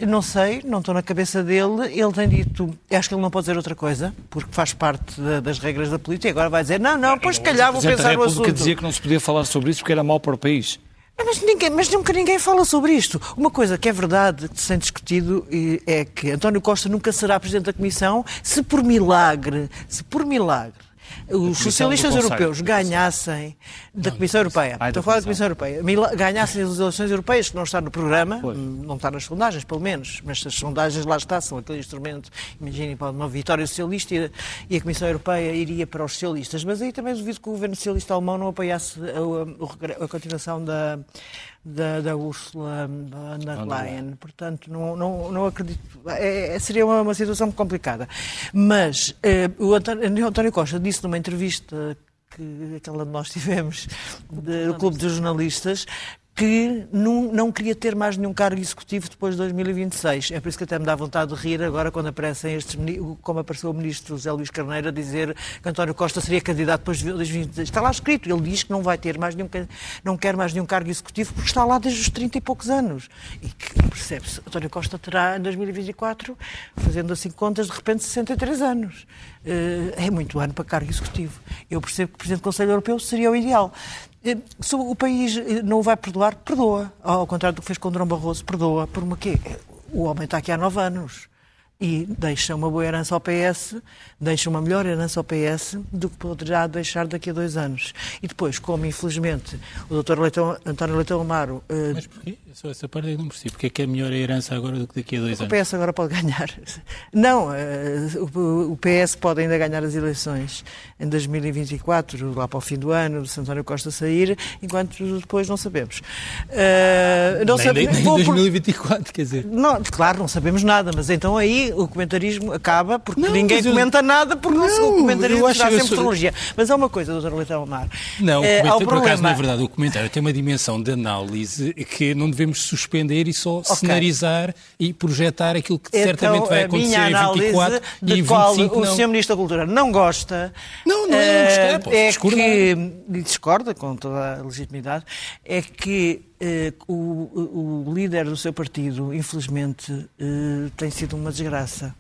não sei, não estou na cabeça dele. Ele tem dito, acho que ele não pode dizer outra coisa, porque faz parte da, das regras da política. E agora vai dizer, não, não, pois se calhar vou pensar no assunto. dizia que não se podia falar sobre isso porque era mau para o país. Mas, ninguém, mas nunca ninguém fala sobre isto. Uma coisa que é verdade, que se tem discutido, é que António Costa nunca será Presidente da Comissão se por milagre, se por milagre, os socialistas europeus ganhassem da Comissão Europeia, estou a falar da Comissão Europeia, ganhassem as eleições europeias, que não está no programa, pois. não está nas sondagens, pelo menos, mas as sondagens lá está, são aquele instrumento, imaginem, para uma vitória socialista e a Comissão Europeia iria para os socialistas. Mas aí também duvido que o governo socialista alemão não apoiasse a, a, a continuação da da, da Ursula von der Leyen. Portanto, não, não, não acredito. É, é, seria uma, uma, situação complicada. Mas eh, o António, António Costa disse numa entrevista que aquela nós tivemos do Clube dos Jornalistas, que não, não, queria ter mais nenhum cargo executivo depois de 2026. É por isso que até me dá vontade de rir agora quando aparecem estes, como apareceu o ministro José Luís Carneiro a dizer que António Costa seria candidato depois de 2026. Está lá escrito, ele diz que não vai ter mais nenhum, não quer mais nenhum cargo executivo porque está lá desde os 30 e poucos anos. E que percebe-se, António Costa terá em 2024, fazendo assim contas, de repente 63 anos. Eh, é muito ano para cargo executivo. Eu percebo que o Presidente do Conselho Europeu seria o ideal. Eh, se o país eh, não o vai perdoar, perdoa. Ao contrário do que fez com o Dom Barroso, perdoa. Por uma quê? O homem está aqui há nove anos. E deixa uma boa herança ao PS, deixa uma melhor herança ao PS do que poderá deixar daqui a dois anos. E depois, como infelizmente o Dr. Leitão, António Leitão Amaro... Uh, Mas porquê? Só essa parte eu não percebo. Porque é que é melhor a herança agora do que daqui a dois anos? O PS agora pode ganhar. Não, uh, o PS pode ainda ganhar as eleições em 2024, lá para o fim do ano, se António Costa sair, enquanto depois não sabemos. Uh, não nem, sabe... nem, nem 2024, quer dizer. Não, claro, não sabemos nada, mas então aí o comentarismo acaba porque não, ninguém comenta eu... nada porque não, o comentarismo será sempre sou... Mas há uma coisa, Dr. Leitão Amar. Não, é, por problema... acaso é verdade. O comentário tem uma dimensão de análise que não devemos suspender e só okay. cenarizar e projetar aquilo que então, certamente vai acontecer em 24 de e 25 qual não. o Sr. Ministro da Cultura não gosta. Não, não é, não gostar, é que discorda com toda a legitimidade, é que o, o, líder do seu partido, infelizmente, uh, tem sido uma desgraça.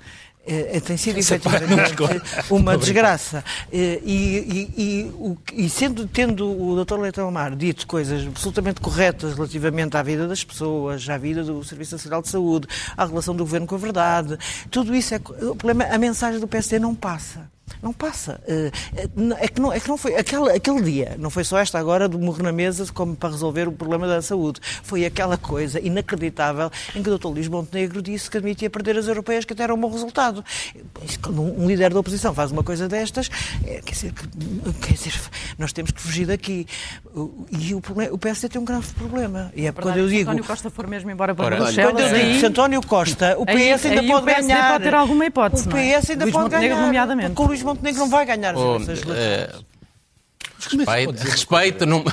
Uh, tem sido efetivamente uma desgraça. E, e, e, e, sendo, tendo o Dr. Leitão Amar dito coisas absolutamente corretas relativamente à vida das pessoas, à vida do Serviço Nacional de Saúde, à relação do governo com a verdade, tudo isso é. O problema, a mensagem do PSD não passa. Não passa. Eh, eh, é que não, é que não foi. Aquele, aquele dia, não foi só esta agora do morro na mesa como para resolver o problema da saúde. Foi aquela coisa inacreditável em que o Dr. Luís Montenegro disse que admitia perder as europeias, que até era um bom resultado. Quando um líder da oposição faz uma coisa destas, é, quer, dizer, quer dizer, nós temos que fugir daqui. E o, o PSD tem um grave problema. E é Verdade, quando eu digo. Se António Costa for mesmo embora para Bruxelas. Quando eu digo se António Costa, o PS ainda aí pode o ganhar. pode ter alguma hipótese. O PS ainda Luís pode Montenegro, ganhar. Nomeadamente. Luís Montenegro não vai ganhar as oh, eleições uh, Respeito, respeito não...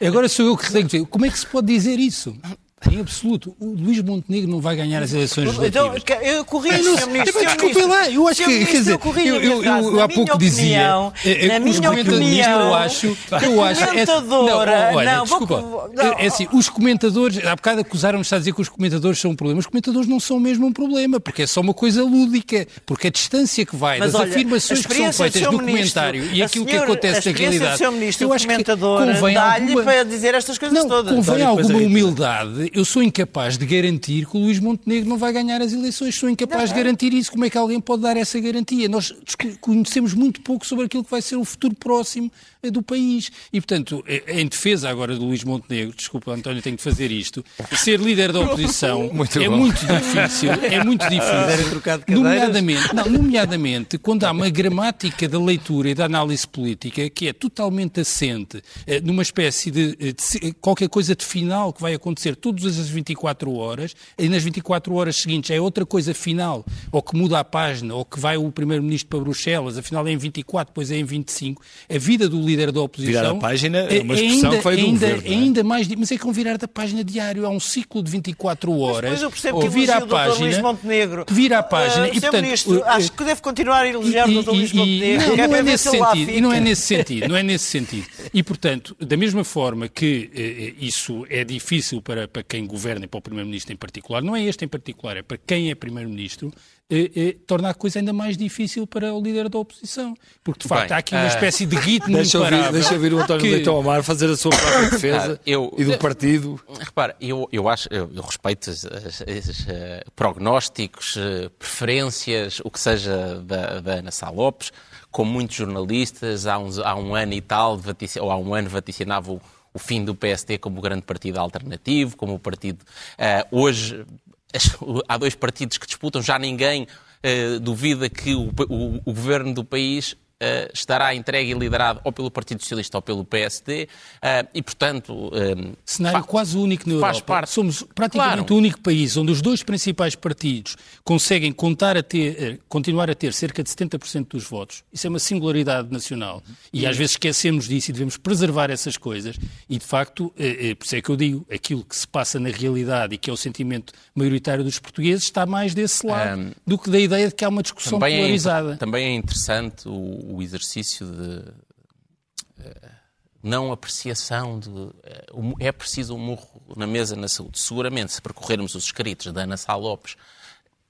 Agora sou eu que tenho que dizer. Como é que se pode dizer isso? Em absoluto. O Luís Montenegro não vai ganhar as eleições então, legislativas. Então, eu corrijo, Sr. Ministro. Desculpe lá, eu acho que, quer dizer, eu, eu, eu, eu há pouco dizia, é, na minha opinião, eu acho, eu acho, é, não, olha, não, desculpa, não, é, é assim, os comentadores, há bocado acusaram-nos a dizer que os comentadores são um problema, os comentadores não são mesmo um problema, porque é só uma coisa lúdica, porque a distância que vai Mas, das olha, afirmações que são feitas no comentário e aquilo que acontece na realidade, eu acho que convém alguma... para dizer estas coisas todas. Convém alguma humildade, eu sou incapaz de garantir que o Luís Montenegro não vai ganhar as eleições. Sou incapaz não, de garantir isso. Como é que alguém pode dar essa garantia? Nós conhecemos muito pouco sobre aquilo que vai ser o futuro próximo do país. E, portanto, eh, em defesa agora do Luís Montenegro, desculpa, António, tenho de fazer isto, ser líder da oposição muito é bom. muito difícil. É muito difícil. nomeadamente, não, nomeadamente, quando há uma gramática da leitura e da análise política que é totalmente assente eh, numa espécie de, de qualquer coisa de final que vai acontecer todas as 24 horas, e nas 24 horas seguintes é outra coisa final, ou que muda a página, ou que vai o Primeiro-Ministro para Bruxelas, afinal é em 24, depois é em 25. A vida do líder da oposição... Virar a página é uma expressão ainda, que vai do ainda, governo. É? Ainda mais... Mas é que um virar da página diário, há um ciclo de 24 horas. Mas eu percebo que vira a página, Montenegro. Vira a página uh, e, portanto... Ministro, uh, acho que deve continuar a elogiar o Dr. Luís Montenegro. Não, não é nesse sentido. E não é nesse sentido. Não é nesse sentido. E, portanto, da mesma forma que uh, isso é difícil para, para quem governa e para o Primeiro-Ministro em particular, não é este em particular, é para quem é Primeiro-Ministro, eh, eh, torna a coisa ainda mais difícil para o líder da oposição. Porque, de facto, Bem, há aqui uma uh, espécie de guito deixa ouvir, deixa ouvir o António que... Leitão Amar fazer a sua própria defesa eu, e do partido. Repara, eu, eu acho, eu, eu respeito esses uh, prognósticos, uh, preferências, o que seja da, da Ana Sá Lopes, como muitos jornalistas, há, uns, há um ano e tal, ou há um ano vaticinavam o fim do PSD como o grande partido alternativo, como o partido. Uh, hoje há dois partidos que disputam, já ninguém uh, duvida que o, o, o, governo do país Uh, estará entregue e liderado ou pelo Partido Socialista ou pelo PSD uh, e, portanto... Uh, Cenário quase único na Europa. Parte... Somos praticamente claro. o único país onde os dois principais partidos conseguem contar a ter, continuar a ter cerca de 70% dos votos. Isso é uma singularidade nacional. E às vezes esquecemos disso e devemos preservar essas coisas. E, de facto, por isso é que eu digo, aquilo que se passa na realidade e que é o sentimento maioritário dos portugueses está mais desse lado um, do que da ideia de que há uma discussão também polarizada. É, também é interessante o o exercício de uh, não apreciação de. Uh, é preciso um murro na mesa na saúde. Seguramente, se percorrermos os escritos da Ana Sá Lopes,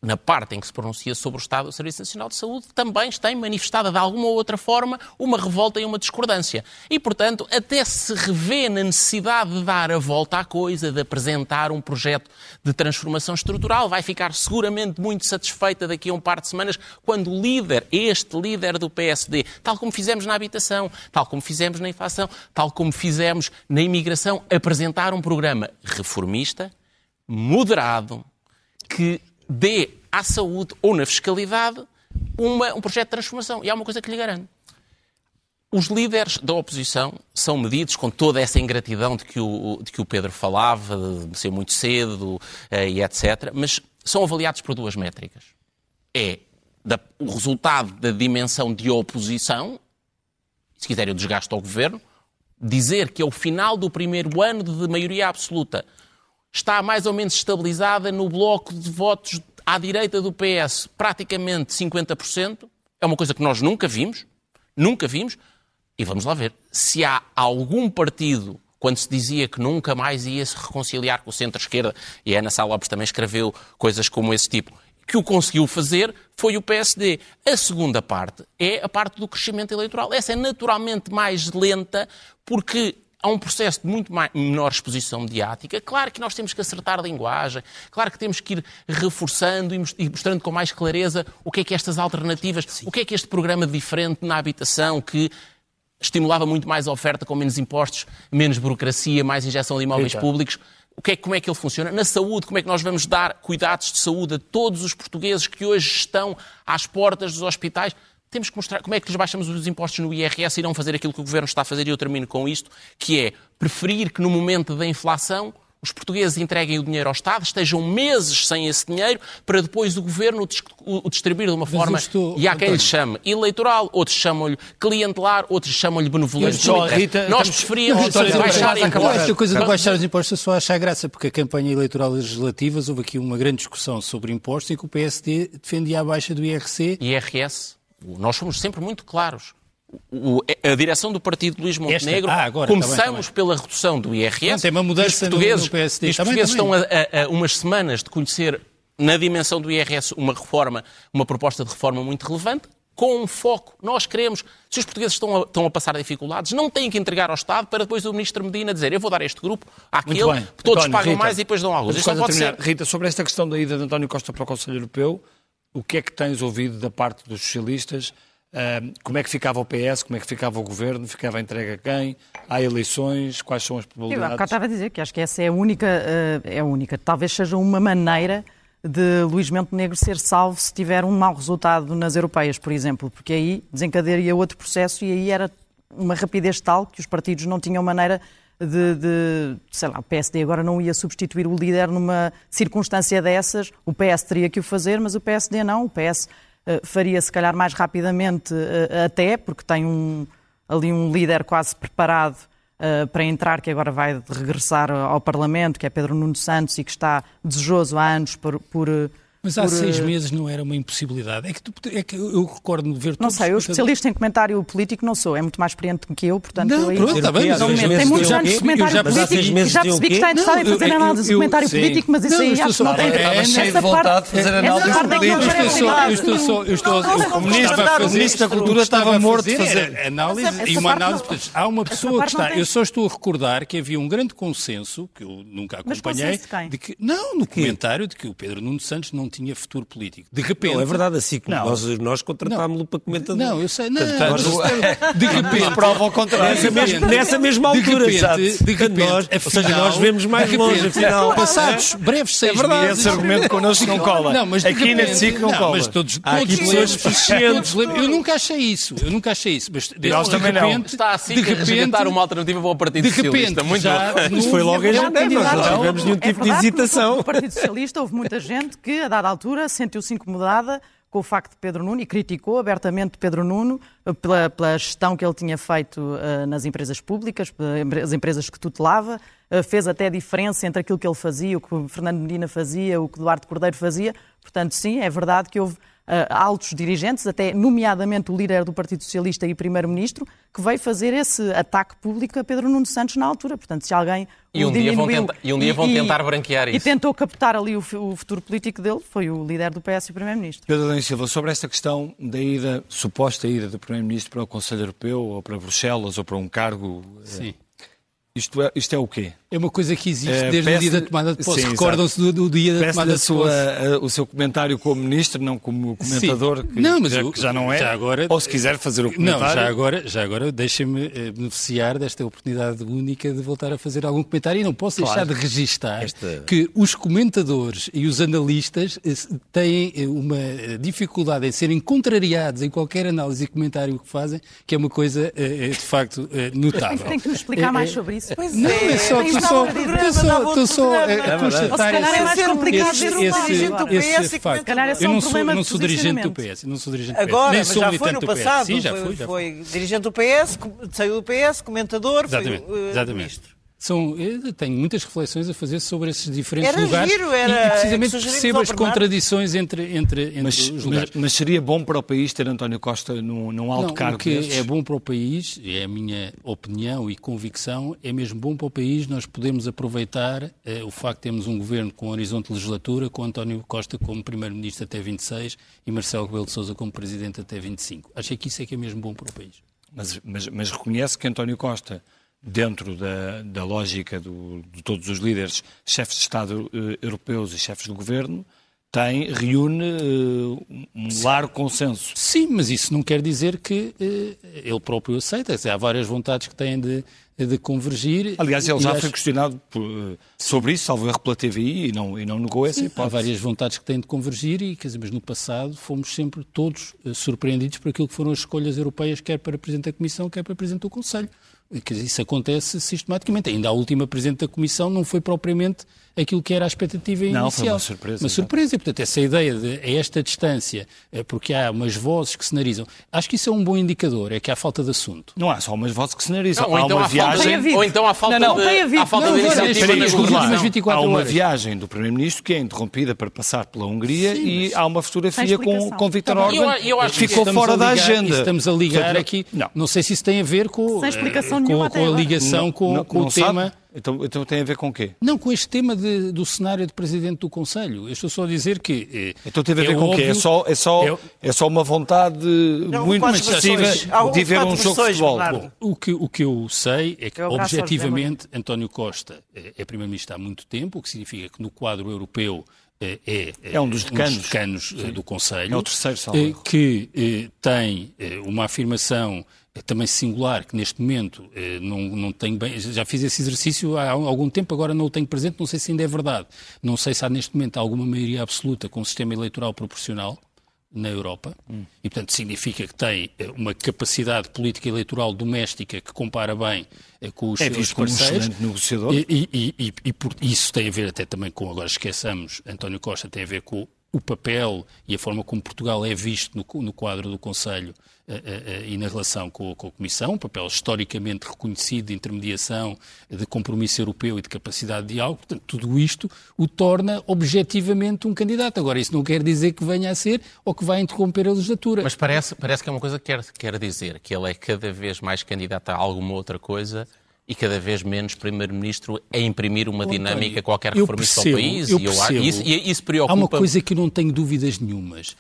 na parte em que se pronuncia sobre o Estado do Serviço Nacional de Saúde, também tem manifestada de alguma ou outra forma uma revolta e uma discordância. E, portanto, até se revê na necessidade de dar a volta à coisa, de apresentar um projeto de transformação estrutural. Vai ficar seguramente muito satisfeita daqui a um par de semanas quando o líder, este líder do PSD, tal como fizemos na habitação, tal como fizemos na inflação, tal como fizemos na imigração, apresentar um programa reformista, moderado, que dê à saúde ou na fiscalidade uma, um projeto de transformação. E há uma coisa que lhe garanto. Os líderes da oposição são medidos com toda essa ingratidão de que o, de que o Pedro falava, de ser muito cedo eh, e etc., mas são avaliados por duas métricas. É da, o resultado da dimensão de oposição, se quiserem o desgaste ao governo, dizer que ao final do primeiro ano de maioria absoluta está mais ou menos estabilizada no bloco de votos à direita do PS praticamente 50%, é uma coisa que nós nunca vimos, nunca vimos, e vamos lá ver, se há algum partido, quando se dizia que nunca mais ia se reconciliar com o centro-esquerda, e a Ana Sá Lopes também escreveu coisas como esse tipo, que o conseguiu fazer foi o PSD. A segunda parte é a parte do crescimento eleitoral. Essa é naturalmente mais lenta, porque há um processo de muito mais, menor exposição mediática. Claro que nós temos que acertar a linguagem, claro que temos que ir reforçando e mostrando com mais clareza o que é que estas alternativas, Sim. o que é que este programa diferente na habitação que estimulava muito mais a oferta com menos impostos, menos burocracia, mais injeção de imóveis Eita. públicos. O que é, como é que ele funciona? Na saúde, como é que nós vamos dar cuidados de saúde a todos os portugueses que hoje estão às portas dos hospitais? Temos que mostrar como é que lhes baixamos os impostos no IRS e não fazer aquilo que o Governo está a fazer, e eu termino com isto, que é preferir que no momento da inflação os portugueses entreguem o dinheiro ao Estado, estejam meses sem esse dinheiro, para depois o Governo o distribuir de uma forma, estou, e há quem lhe chame eleitoral, outros chamam-lhe clientelar, outros chamam-lhe benevolente. Rita, Nós preferíamos baixar impostos. Esta coisa de baixar os impostos eu só achar graça, porque a campanha eleitoral legislativas houve aqui uma grande discussão sobre impostos e que o PSD defendia a baixa do IRC. IRS? Nós somos sempre muito claros. O, a direção do partido de Luís Montenegro, ah, agora, começamos tá bem, tá bem. pela redução do IRS. Tem uma mudança os portugueses, no, PSD. Os portugueses estão a, a, a umas semanas de conhecer na dimensão do IRS uma reforma, uma proposta de reforma muito relevante, com um foco. Nós queremos, se os portugueses estão a, estão a passar dificuldades, não têm que entregar ao Estado para depois o Ministro Medina dizer eu vou dar este grupo àquele, todos António, pagam Rita, mais e depois dão alguns. Isso pode ser. Rita, sobre esta questão da ida de António Costa para o Conselho Europeu, o que é que tens ouvido da parte dos socialistas? como é que ficava o PS? Como é que ficava o governo? Ficava entregue a quem? Há eleições? Quais são as probabilidades? Eu estava a dizer que acho que essa é a única, uh, é a única. Talvez seja uma maneira de Luís Montenegro ser salvo se tiver um mau resultado nas europeias, por exemplo, porque aí desencadearia outro processo e aí era uma rapidez tal que os partidos não tinham maneira de, de, sei lá, o PSD agora não ia substituir o líder numa circunstância dessas, o PS teria que o fazer, mas o PSD não, o PS uh, faria se calhar mais rapidamente uh, até, porque tem um, ali um líder quase preparado uh, para entrar, que agora vai regressar ao Parlamento, que é Pedro Nuno Santos e que está desejoso há anos por, por mas há por... seis meses não era uma impossibilidade. É que, tu, é que eu recordo ver Não sei, eu especialista em comentário político não sou, é muito mais experiente do que eu, portanto... Não, eu pronto, está bem. Mas tem muitos anos de comentário político e já percebi que está interessado em fazer análise de comentário político, mas isso aí acho que não tem... Estava cheio de vontade de fazer análise política. Eu estou só... Eu estou o Ministro da Cultura estava morto de fazer análise e uma análise... Há uma pessoa que está... Eu só estou a recordar que havia um grande consenso, que eu nunca acompanhei, de que... Não, no comentário de que o Pedro Nuno Santos não tinha futuro político. De repente. Não, é verdade, assim como nós, nós contratámos-lo para comentar. Não, eu sei, não. Portanto, de repente. prova ao contrário. Nessa, mesma, nessa mesma altura, de repente, de repente, nós, afinal, ou seja, nós vemos mais repente, longe, afinal. Passados breves seis é verdade, meses. Esse argumento connosco não cola. Não, mas Aqui repente, nesse ciclo não cola. Mas todos, Há todos pessoas pacientes. Eu nunca achei isso. Eu nunca achei isso. Mas nós também não. Está assim de repente, uma alternativa para o Partido Socialista. Muito bom. Isso foi logo em janeiro. Nós não tivemos nenhum tipo de hesitação. No Partido Socialista houve muita gente que, a dada altura, sentiu-se incomodada com o facto de Pedro Nuno e criticou abertamente Pedro Nuno eh, pela, pela gestão que ele tinha feito uh, nas empresas públicas, as empresas que tutelava, uh, fez até diferença entre aquilo que ele fazia, o que o Fernando Medina fazia, o que Eduardo Cordeiro fazia. Portanto, sim, é verdade que houve altos dirigentes, até nomeadamente o líder do Partido Socialista e primeiro-ministro, que veio fazer esse ataque público a Pedro Nuno Santos na altura. Portanto, se alguém e um, dia vão, tentar, e um dia vão tentar branquear isso. E tentou captar ali o, o, futuro político dele, foi o líder do PS e o Primeiro-Ministro. Pedro Adão Silva, sobre esta questão da ida, suposta ida do Primeiro-Ministro para o Conselho Europeu, ou para Bruxelas, ou para um cargo... Sim. Isto é, isto é o quê? É uma coisa que existe eh, desde peço, o dia da tomada de posse. Recordam-se do, do, dia da tomada de posse. Sua, eh, o seu comentário como ministro, não como comentador, que, não, mas já, que já não é. Já agora, ou se quiser fazer o comentário. Não, já agora, já agora deixem-me eh, beneficiar desta oportunidade única de voltar a fazer algum comentário e não posso claro. deixar de registar Esta... que os comentadores e os analistas têm uma dificuldade em serem contrariados em qualquer análise e comentário que fazem, que é uma coisa de facto notável. Tem que nos explicar mais sobre isso. Pois não, é, é só só, tu só, tu só a constatar esse, é mais complicado ser um dirigente do PS. facto. Eu não sou, não sou dirigente do PS, não sou dirigente do PS. Agora, Nem sou já foi no passado. Sim, já foi. Foi dirigente do PS, saiu do PS, comentador, foi eh, ministro. São, eu tenho muitas reflexões a fazer sobre esses diferentes era lugares giro, era, e, precisamente percebo as contradições entre, entre, entre mas, os lugares. Mas, mas, seria bom para o país ter António Costa num, num alto Não, cargo O que desses? é bom para o país, é a minha opinião e convicção, é mesmo bom para o país nós podemos aproveitar eh, o facto de termos um governo com horizonte de legislatura, com António Costa como primeiro-ministro até 26 e Marcelo Rebelo de Sousa como presidente até 25. Acho que isso é que é mesmo bom para o país. Mas, mas, mas reconhece que António Costa dentro da, da lógica do, de todos os líderes, chefes de Estado eh, europeus e chefes de governo, tem, reúne uh, um largo consenso. Sim, mas isso não quer dizer que uh, ele próprio aceita. Há várias vontades que têm de, de convergir. Aliás, ele já acho... foi questionado por, sobre isso, salvo erro pela TVI, e não, e não negou essa hipótese. Há várias vontades que têm de convergir, e, quer dizer, mas no passado fomos sempre todos surpreendidos por aquilo que foram as escolhas europeias, quer para Presidente da Comissão, quer para Presidente do Conselho. Isso acontece sistematicamente. Ainda a última Presidente da Comissão não foi propriamente aquilo que era a expectativa inicial. Não, foi uma surpresa. Uma surpresa. E, portanto, essa ideia de a esta distância, é porque há umas vozes que narizam, acho que isso é um bom indicador, é que há falta de assunto. Não há só umas vozes que narizam. Não, ou, há então uma há viagem, falta, ou então há falta não, não, de, há falta não, de iniciativa nas últimas 24 Há uma horas. viagem do Primeiro-Ministro que é interrompida para passar pela Hungria Sim, e há uma fotografia com, com Vítor tá Orban eu, eu que ficou fora da agenda. Estamos a ligar aqui, não. não sei se isso tem a ver com, Sem explicação com, com, a ligação com, com o tema... Então, então tem a ver com o quê? Não, com este tema de, do cenário de Presidente do Conselho. Eu estou só a dizer que... Eh, então tem a ver é com o quê? É só, é, só, é, é só uma vontade não, muito excessiva de ver um jogo de futebol. Bom, o, que, o que eu sei é que, é objetivamente, António Costa é, é Primeiro-Ministro há muito tempo, o que significa que no quadro europeu é, é, é, um dos decanos, um dos decanos eh, do Conselho. É o terceiro. Que eh, tem uma afirmação é também singular, que neste momento eh, não, não tenho bem. Já fiz esse exercício há algum tempo, agora não o tenho presente, não sei se ainda é verdade. Não sei se há neste momento alguma maioria absoluta com um sistema eleitoral proporcional na Europa hum. e, portanto, significa que tem eh, uma capacidade política eleitoral doméstica que compara bem eh, com os é seus parceiros. Um negociador. E, e, e, e, por isso tem a ver até também com, agora esqueçamos, António Costa tem a ver com o papel e a forma como Portugal é visto no, no quadro do Conselho uh, uh, e na relação com, com, a Comissão, um papel historicamente reconhecido de intermediação, de compromisso europeu e de capacidade de diálogo. Portanto, tudo isto o torna objetivamente um candidato. Agora, isso não quer dizer que venha a ser ou que vai interromper a legislatura. Mas parece, parece que é uma coisa que quer, quer dizer, que ele é cada vez mais candidato a alguma outra coisa e cada vez menos Primeiro-Ministro a imprimir uma dinâmica qualquer reformista ao país. Eu percebo. E, isso, isso preocupa... Há uma coisa que eu não tenho dúvidas nenhumas.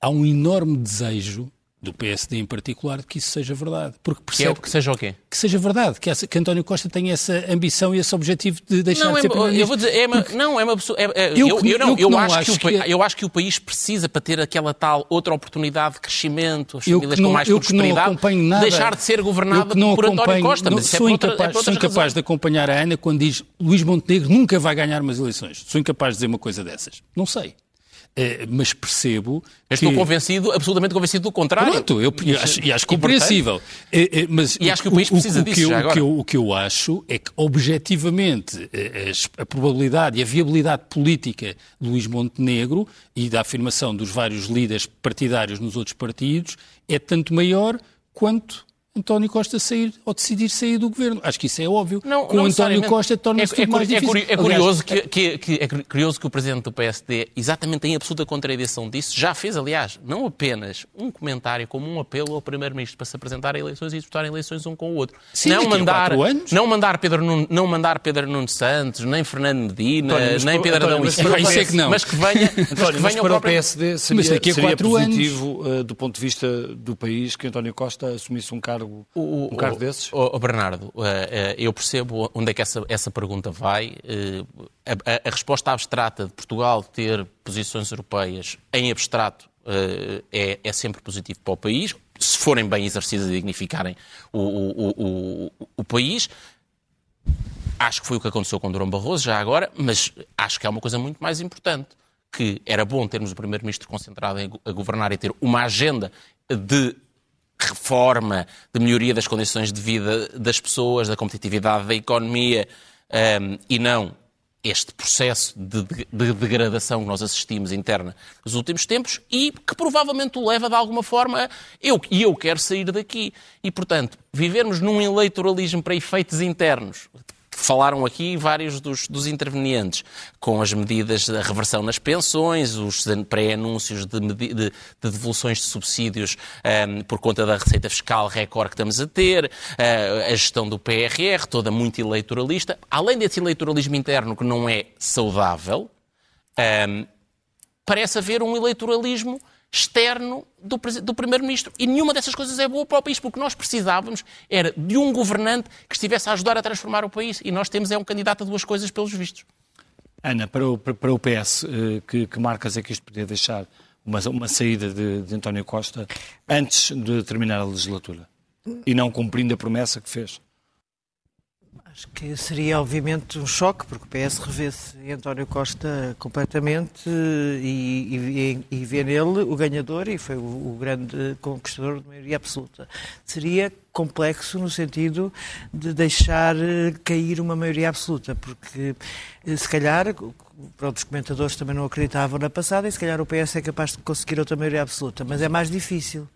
Há um enorme desejo do PSD em particular, de que isso seja verdade. Porque percebe que, é, que seja o quê? Que seja verdade, que, essa, que António Costa tenha essa ambição e esse objetivo de deixar não, de ser é, Eu vou dizer, é uma, não, é uma pessoa... É, é, eu, eu, eu, não, eu, não acho, acho que, o, que, eu acho que o país precisa, para ter aquela tal outra oportunidade de crescimento, as famílias não, com mais prosperidade, nada, deixar de ser governada por António Costa. Não, sou é incapaz, outra, sou incapaz de acompanhar a Ana quando diz Luís Montenegro nunca vai ganhar umas eleições. Sou incapaz de dizer uma coisa dessas. Não sei. Uh, mas percebo. Estou convencido, absolutamente convencido do contrário. Pronto, eu, eu acho, e acho compreensível. Uh, uh, mas e acho que o país precisa o, disso. Que eu, o, que eu, o que eu acho é que, objetivamente, a, a probabilidade e a viabilidade política de Luís Montenegro e da afirmação dos vários líderes partidários nos outros partidos é tanto maior quanto António Costa sair ou decidir sair do governo. Acho que isso é óbvio. Não, Com não António Costa torna-se é, tudo é, mais é, difícil. É, curioso aliás, que, que, que, é curioso que o Presidente do PSD, exatamente em absoluta contradição disso, já fez, aliás, não apenas um comentário como um apelo ao Primeiro-Ministro para se apresentar a eleições e disputar eleições um com o outro. Sim, não, mandar, anos. não, mandar Pedro Nuno, não mandar Pedro Nuno Santos, nem Fernando Medina, António, nem Pedro Adão e Silva, mas, que não. mas que venha, António, mas que venha mas para o, próprio... PSD seria, mas daqui a seria positivo uh, do ponto de vista do país que António Costa assumisse um cargo, o, um cargo desses? Oh, Bernardo, eh, eh, eu percebo onde é que essa, essa pergunta vai. Eh, a, a, resposta abstrata de Portugal ter posições europeias em abstrato é, é sempre positivo para o país, se forem bem exercidas e dignificarem o, o, o, o, país. Acho que foi o que aconteceu com Durão Barroso, já agora, mas acho que é uma coisa muito mais importante, que era bom termos o Primeiro-Ministro concentrado a governar e ter uma agenda de reforma, de melhoria das condições de vida das pessoas, da competitividade da economia um, e não este processo de, de, de, degradação que nós assistimos interna nos últimos tempos e que provavelmente o leva de alguma forma a eu, eu quero sair daqui. E, portanto, vivermos num eleitoralismo para efeitos internos, falaram aqui vários dos, dos intervenientes, com as medidas da reversão nas pensões, os pré-anúncios de, de, de, devoluções de subsídios um, ehm, por conta da receita fiscal recorde que estamos a ter, uh, a gestão do PRR, toda muito eleitoralista. Além desse eleitoralismo interno que não é saudável, um, ehm, parece haver um eleitoralismo externo do, do Primeiro-Ministro. E nenhuma dessas coisas é boa para o país, porque nós precisávamos era de um governante que estivesse a ajudar a transformar o país. E nós temos é um candidato a duas coisas pelos vistos. Ana, para o, para o PS, eh, que, que marcas é que isto podia deixar uma, uma saída de, de António Costa antes de terminar a legislatura? E não cumprindo a promessa que fez? Acho que seria obviamente um choque, porque o PS revê-se António Costa completamente e, e, e, vê nele o ganhador e foi o, o, grande conquistador de maioria absoluta. Seria complexo no sentido de deixar cair uma maioria absoluta, porque se calhar, pronto, os comentadores também não acreditavam na passada e se calhar o PS é capaz de conseguir outra maioria absoluta, mas é mais difícil.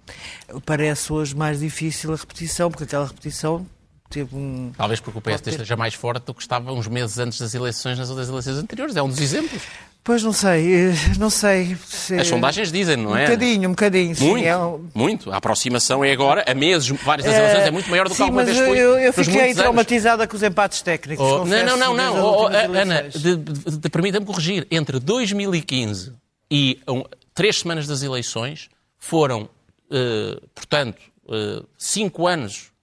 Parece hoje mais difícil a repetição, porque aquela repetição teve um. Talvez porque o PSD ter... esteja mais forte do que estava uns meses antes das eleições, nas outras eleições anteriores. É um dos exemplos. Pois não sei, eh, não sei. Se... As sondagens dizem, não é? Um bocadinho, um bocadinho. Sim, muito, é um... muito. A aproximação é agora, a meses, várias das eleições, é, muito maior do que sim, alguma vez foi. Eu, eu fiquei traumatizada com os empates técnicos. Oh, não, não, não, não. Oh, oh, Ana, permita-me corrigir. Entre 2015 e um, três semanas das eleições foram, uh, portanto, uh, cinco anos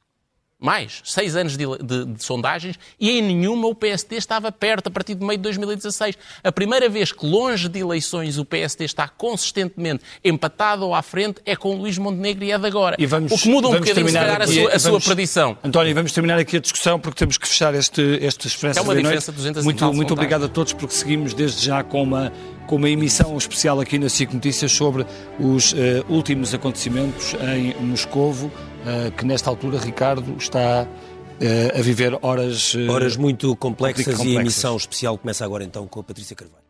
mais, seis anos de, de, de, sondagens e em nenhuma o PSD estava perto a partir de meio de 2016. A primeira vez que longe de eleições o PSD está consistentemente empatado ou à frente é com o Luís Montenegro e é de agora. E vamos, o que muda um bocadinho, se calhar, aqui, a, sua, a vamos, sua predição. António, vamos terminar aqui a discussão porque temos que fechar este, este Expresso É uma diferença de 200 Muito, muito obrigado a todos porque seguimos desde já com uma com uma emissão especial aqui na SIC Notícias sobre os uh, últimos acontecimentos em Moscovo, que nesta altura, Ricardo, está uh, a viver horas... horas muito complexas, complexas e a emissão especial começa agora então com a Patrícia Carvalho.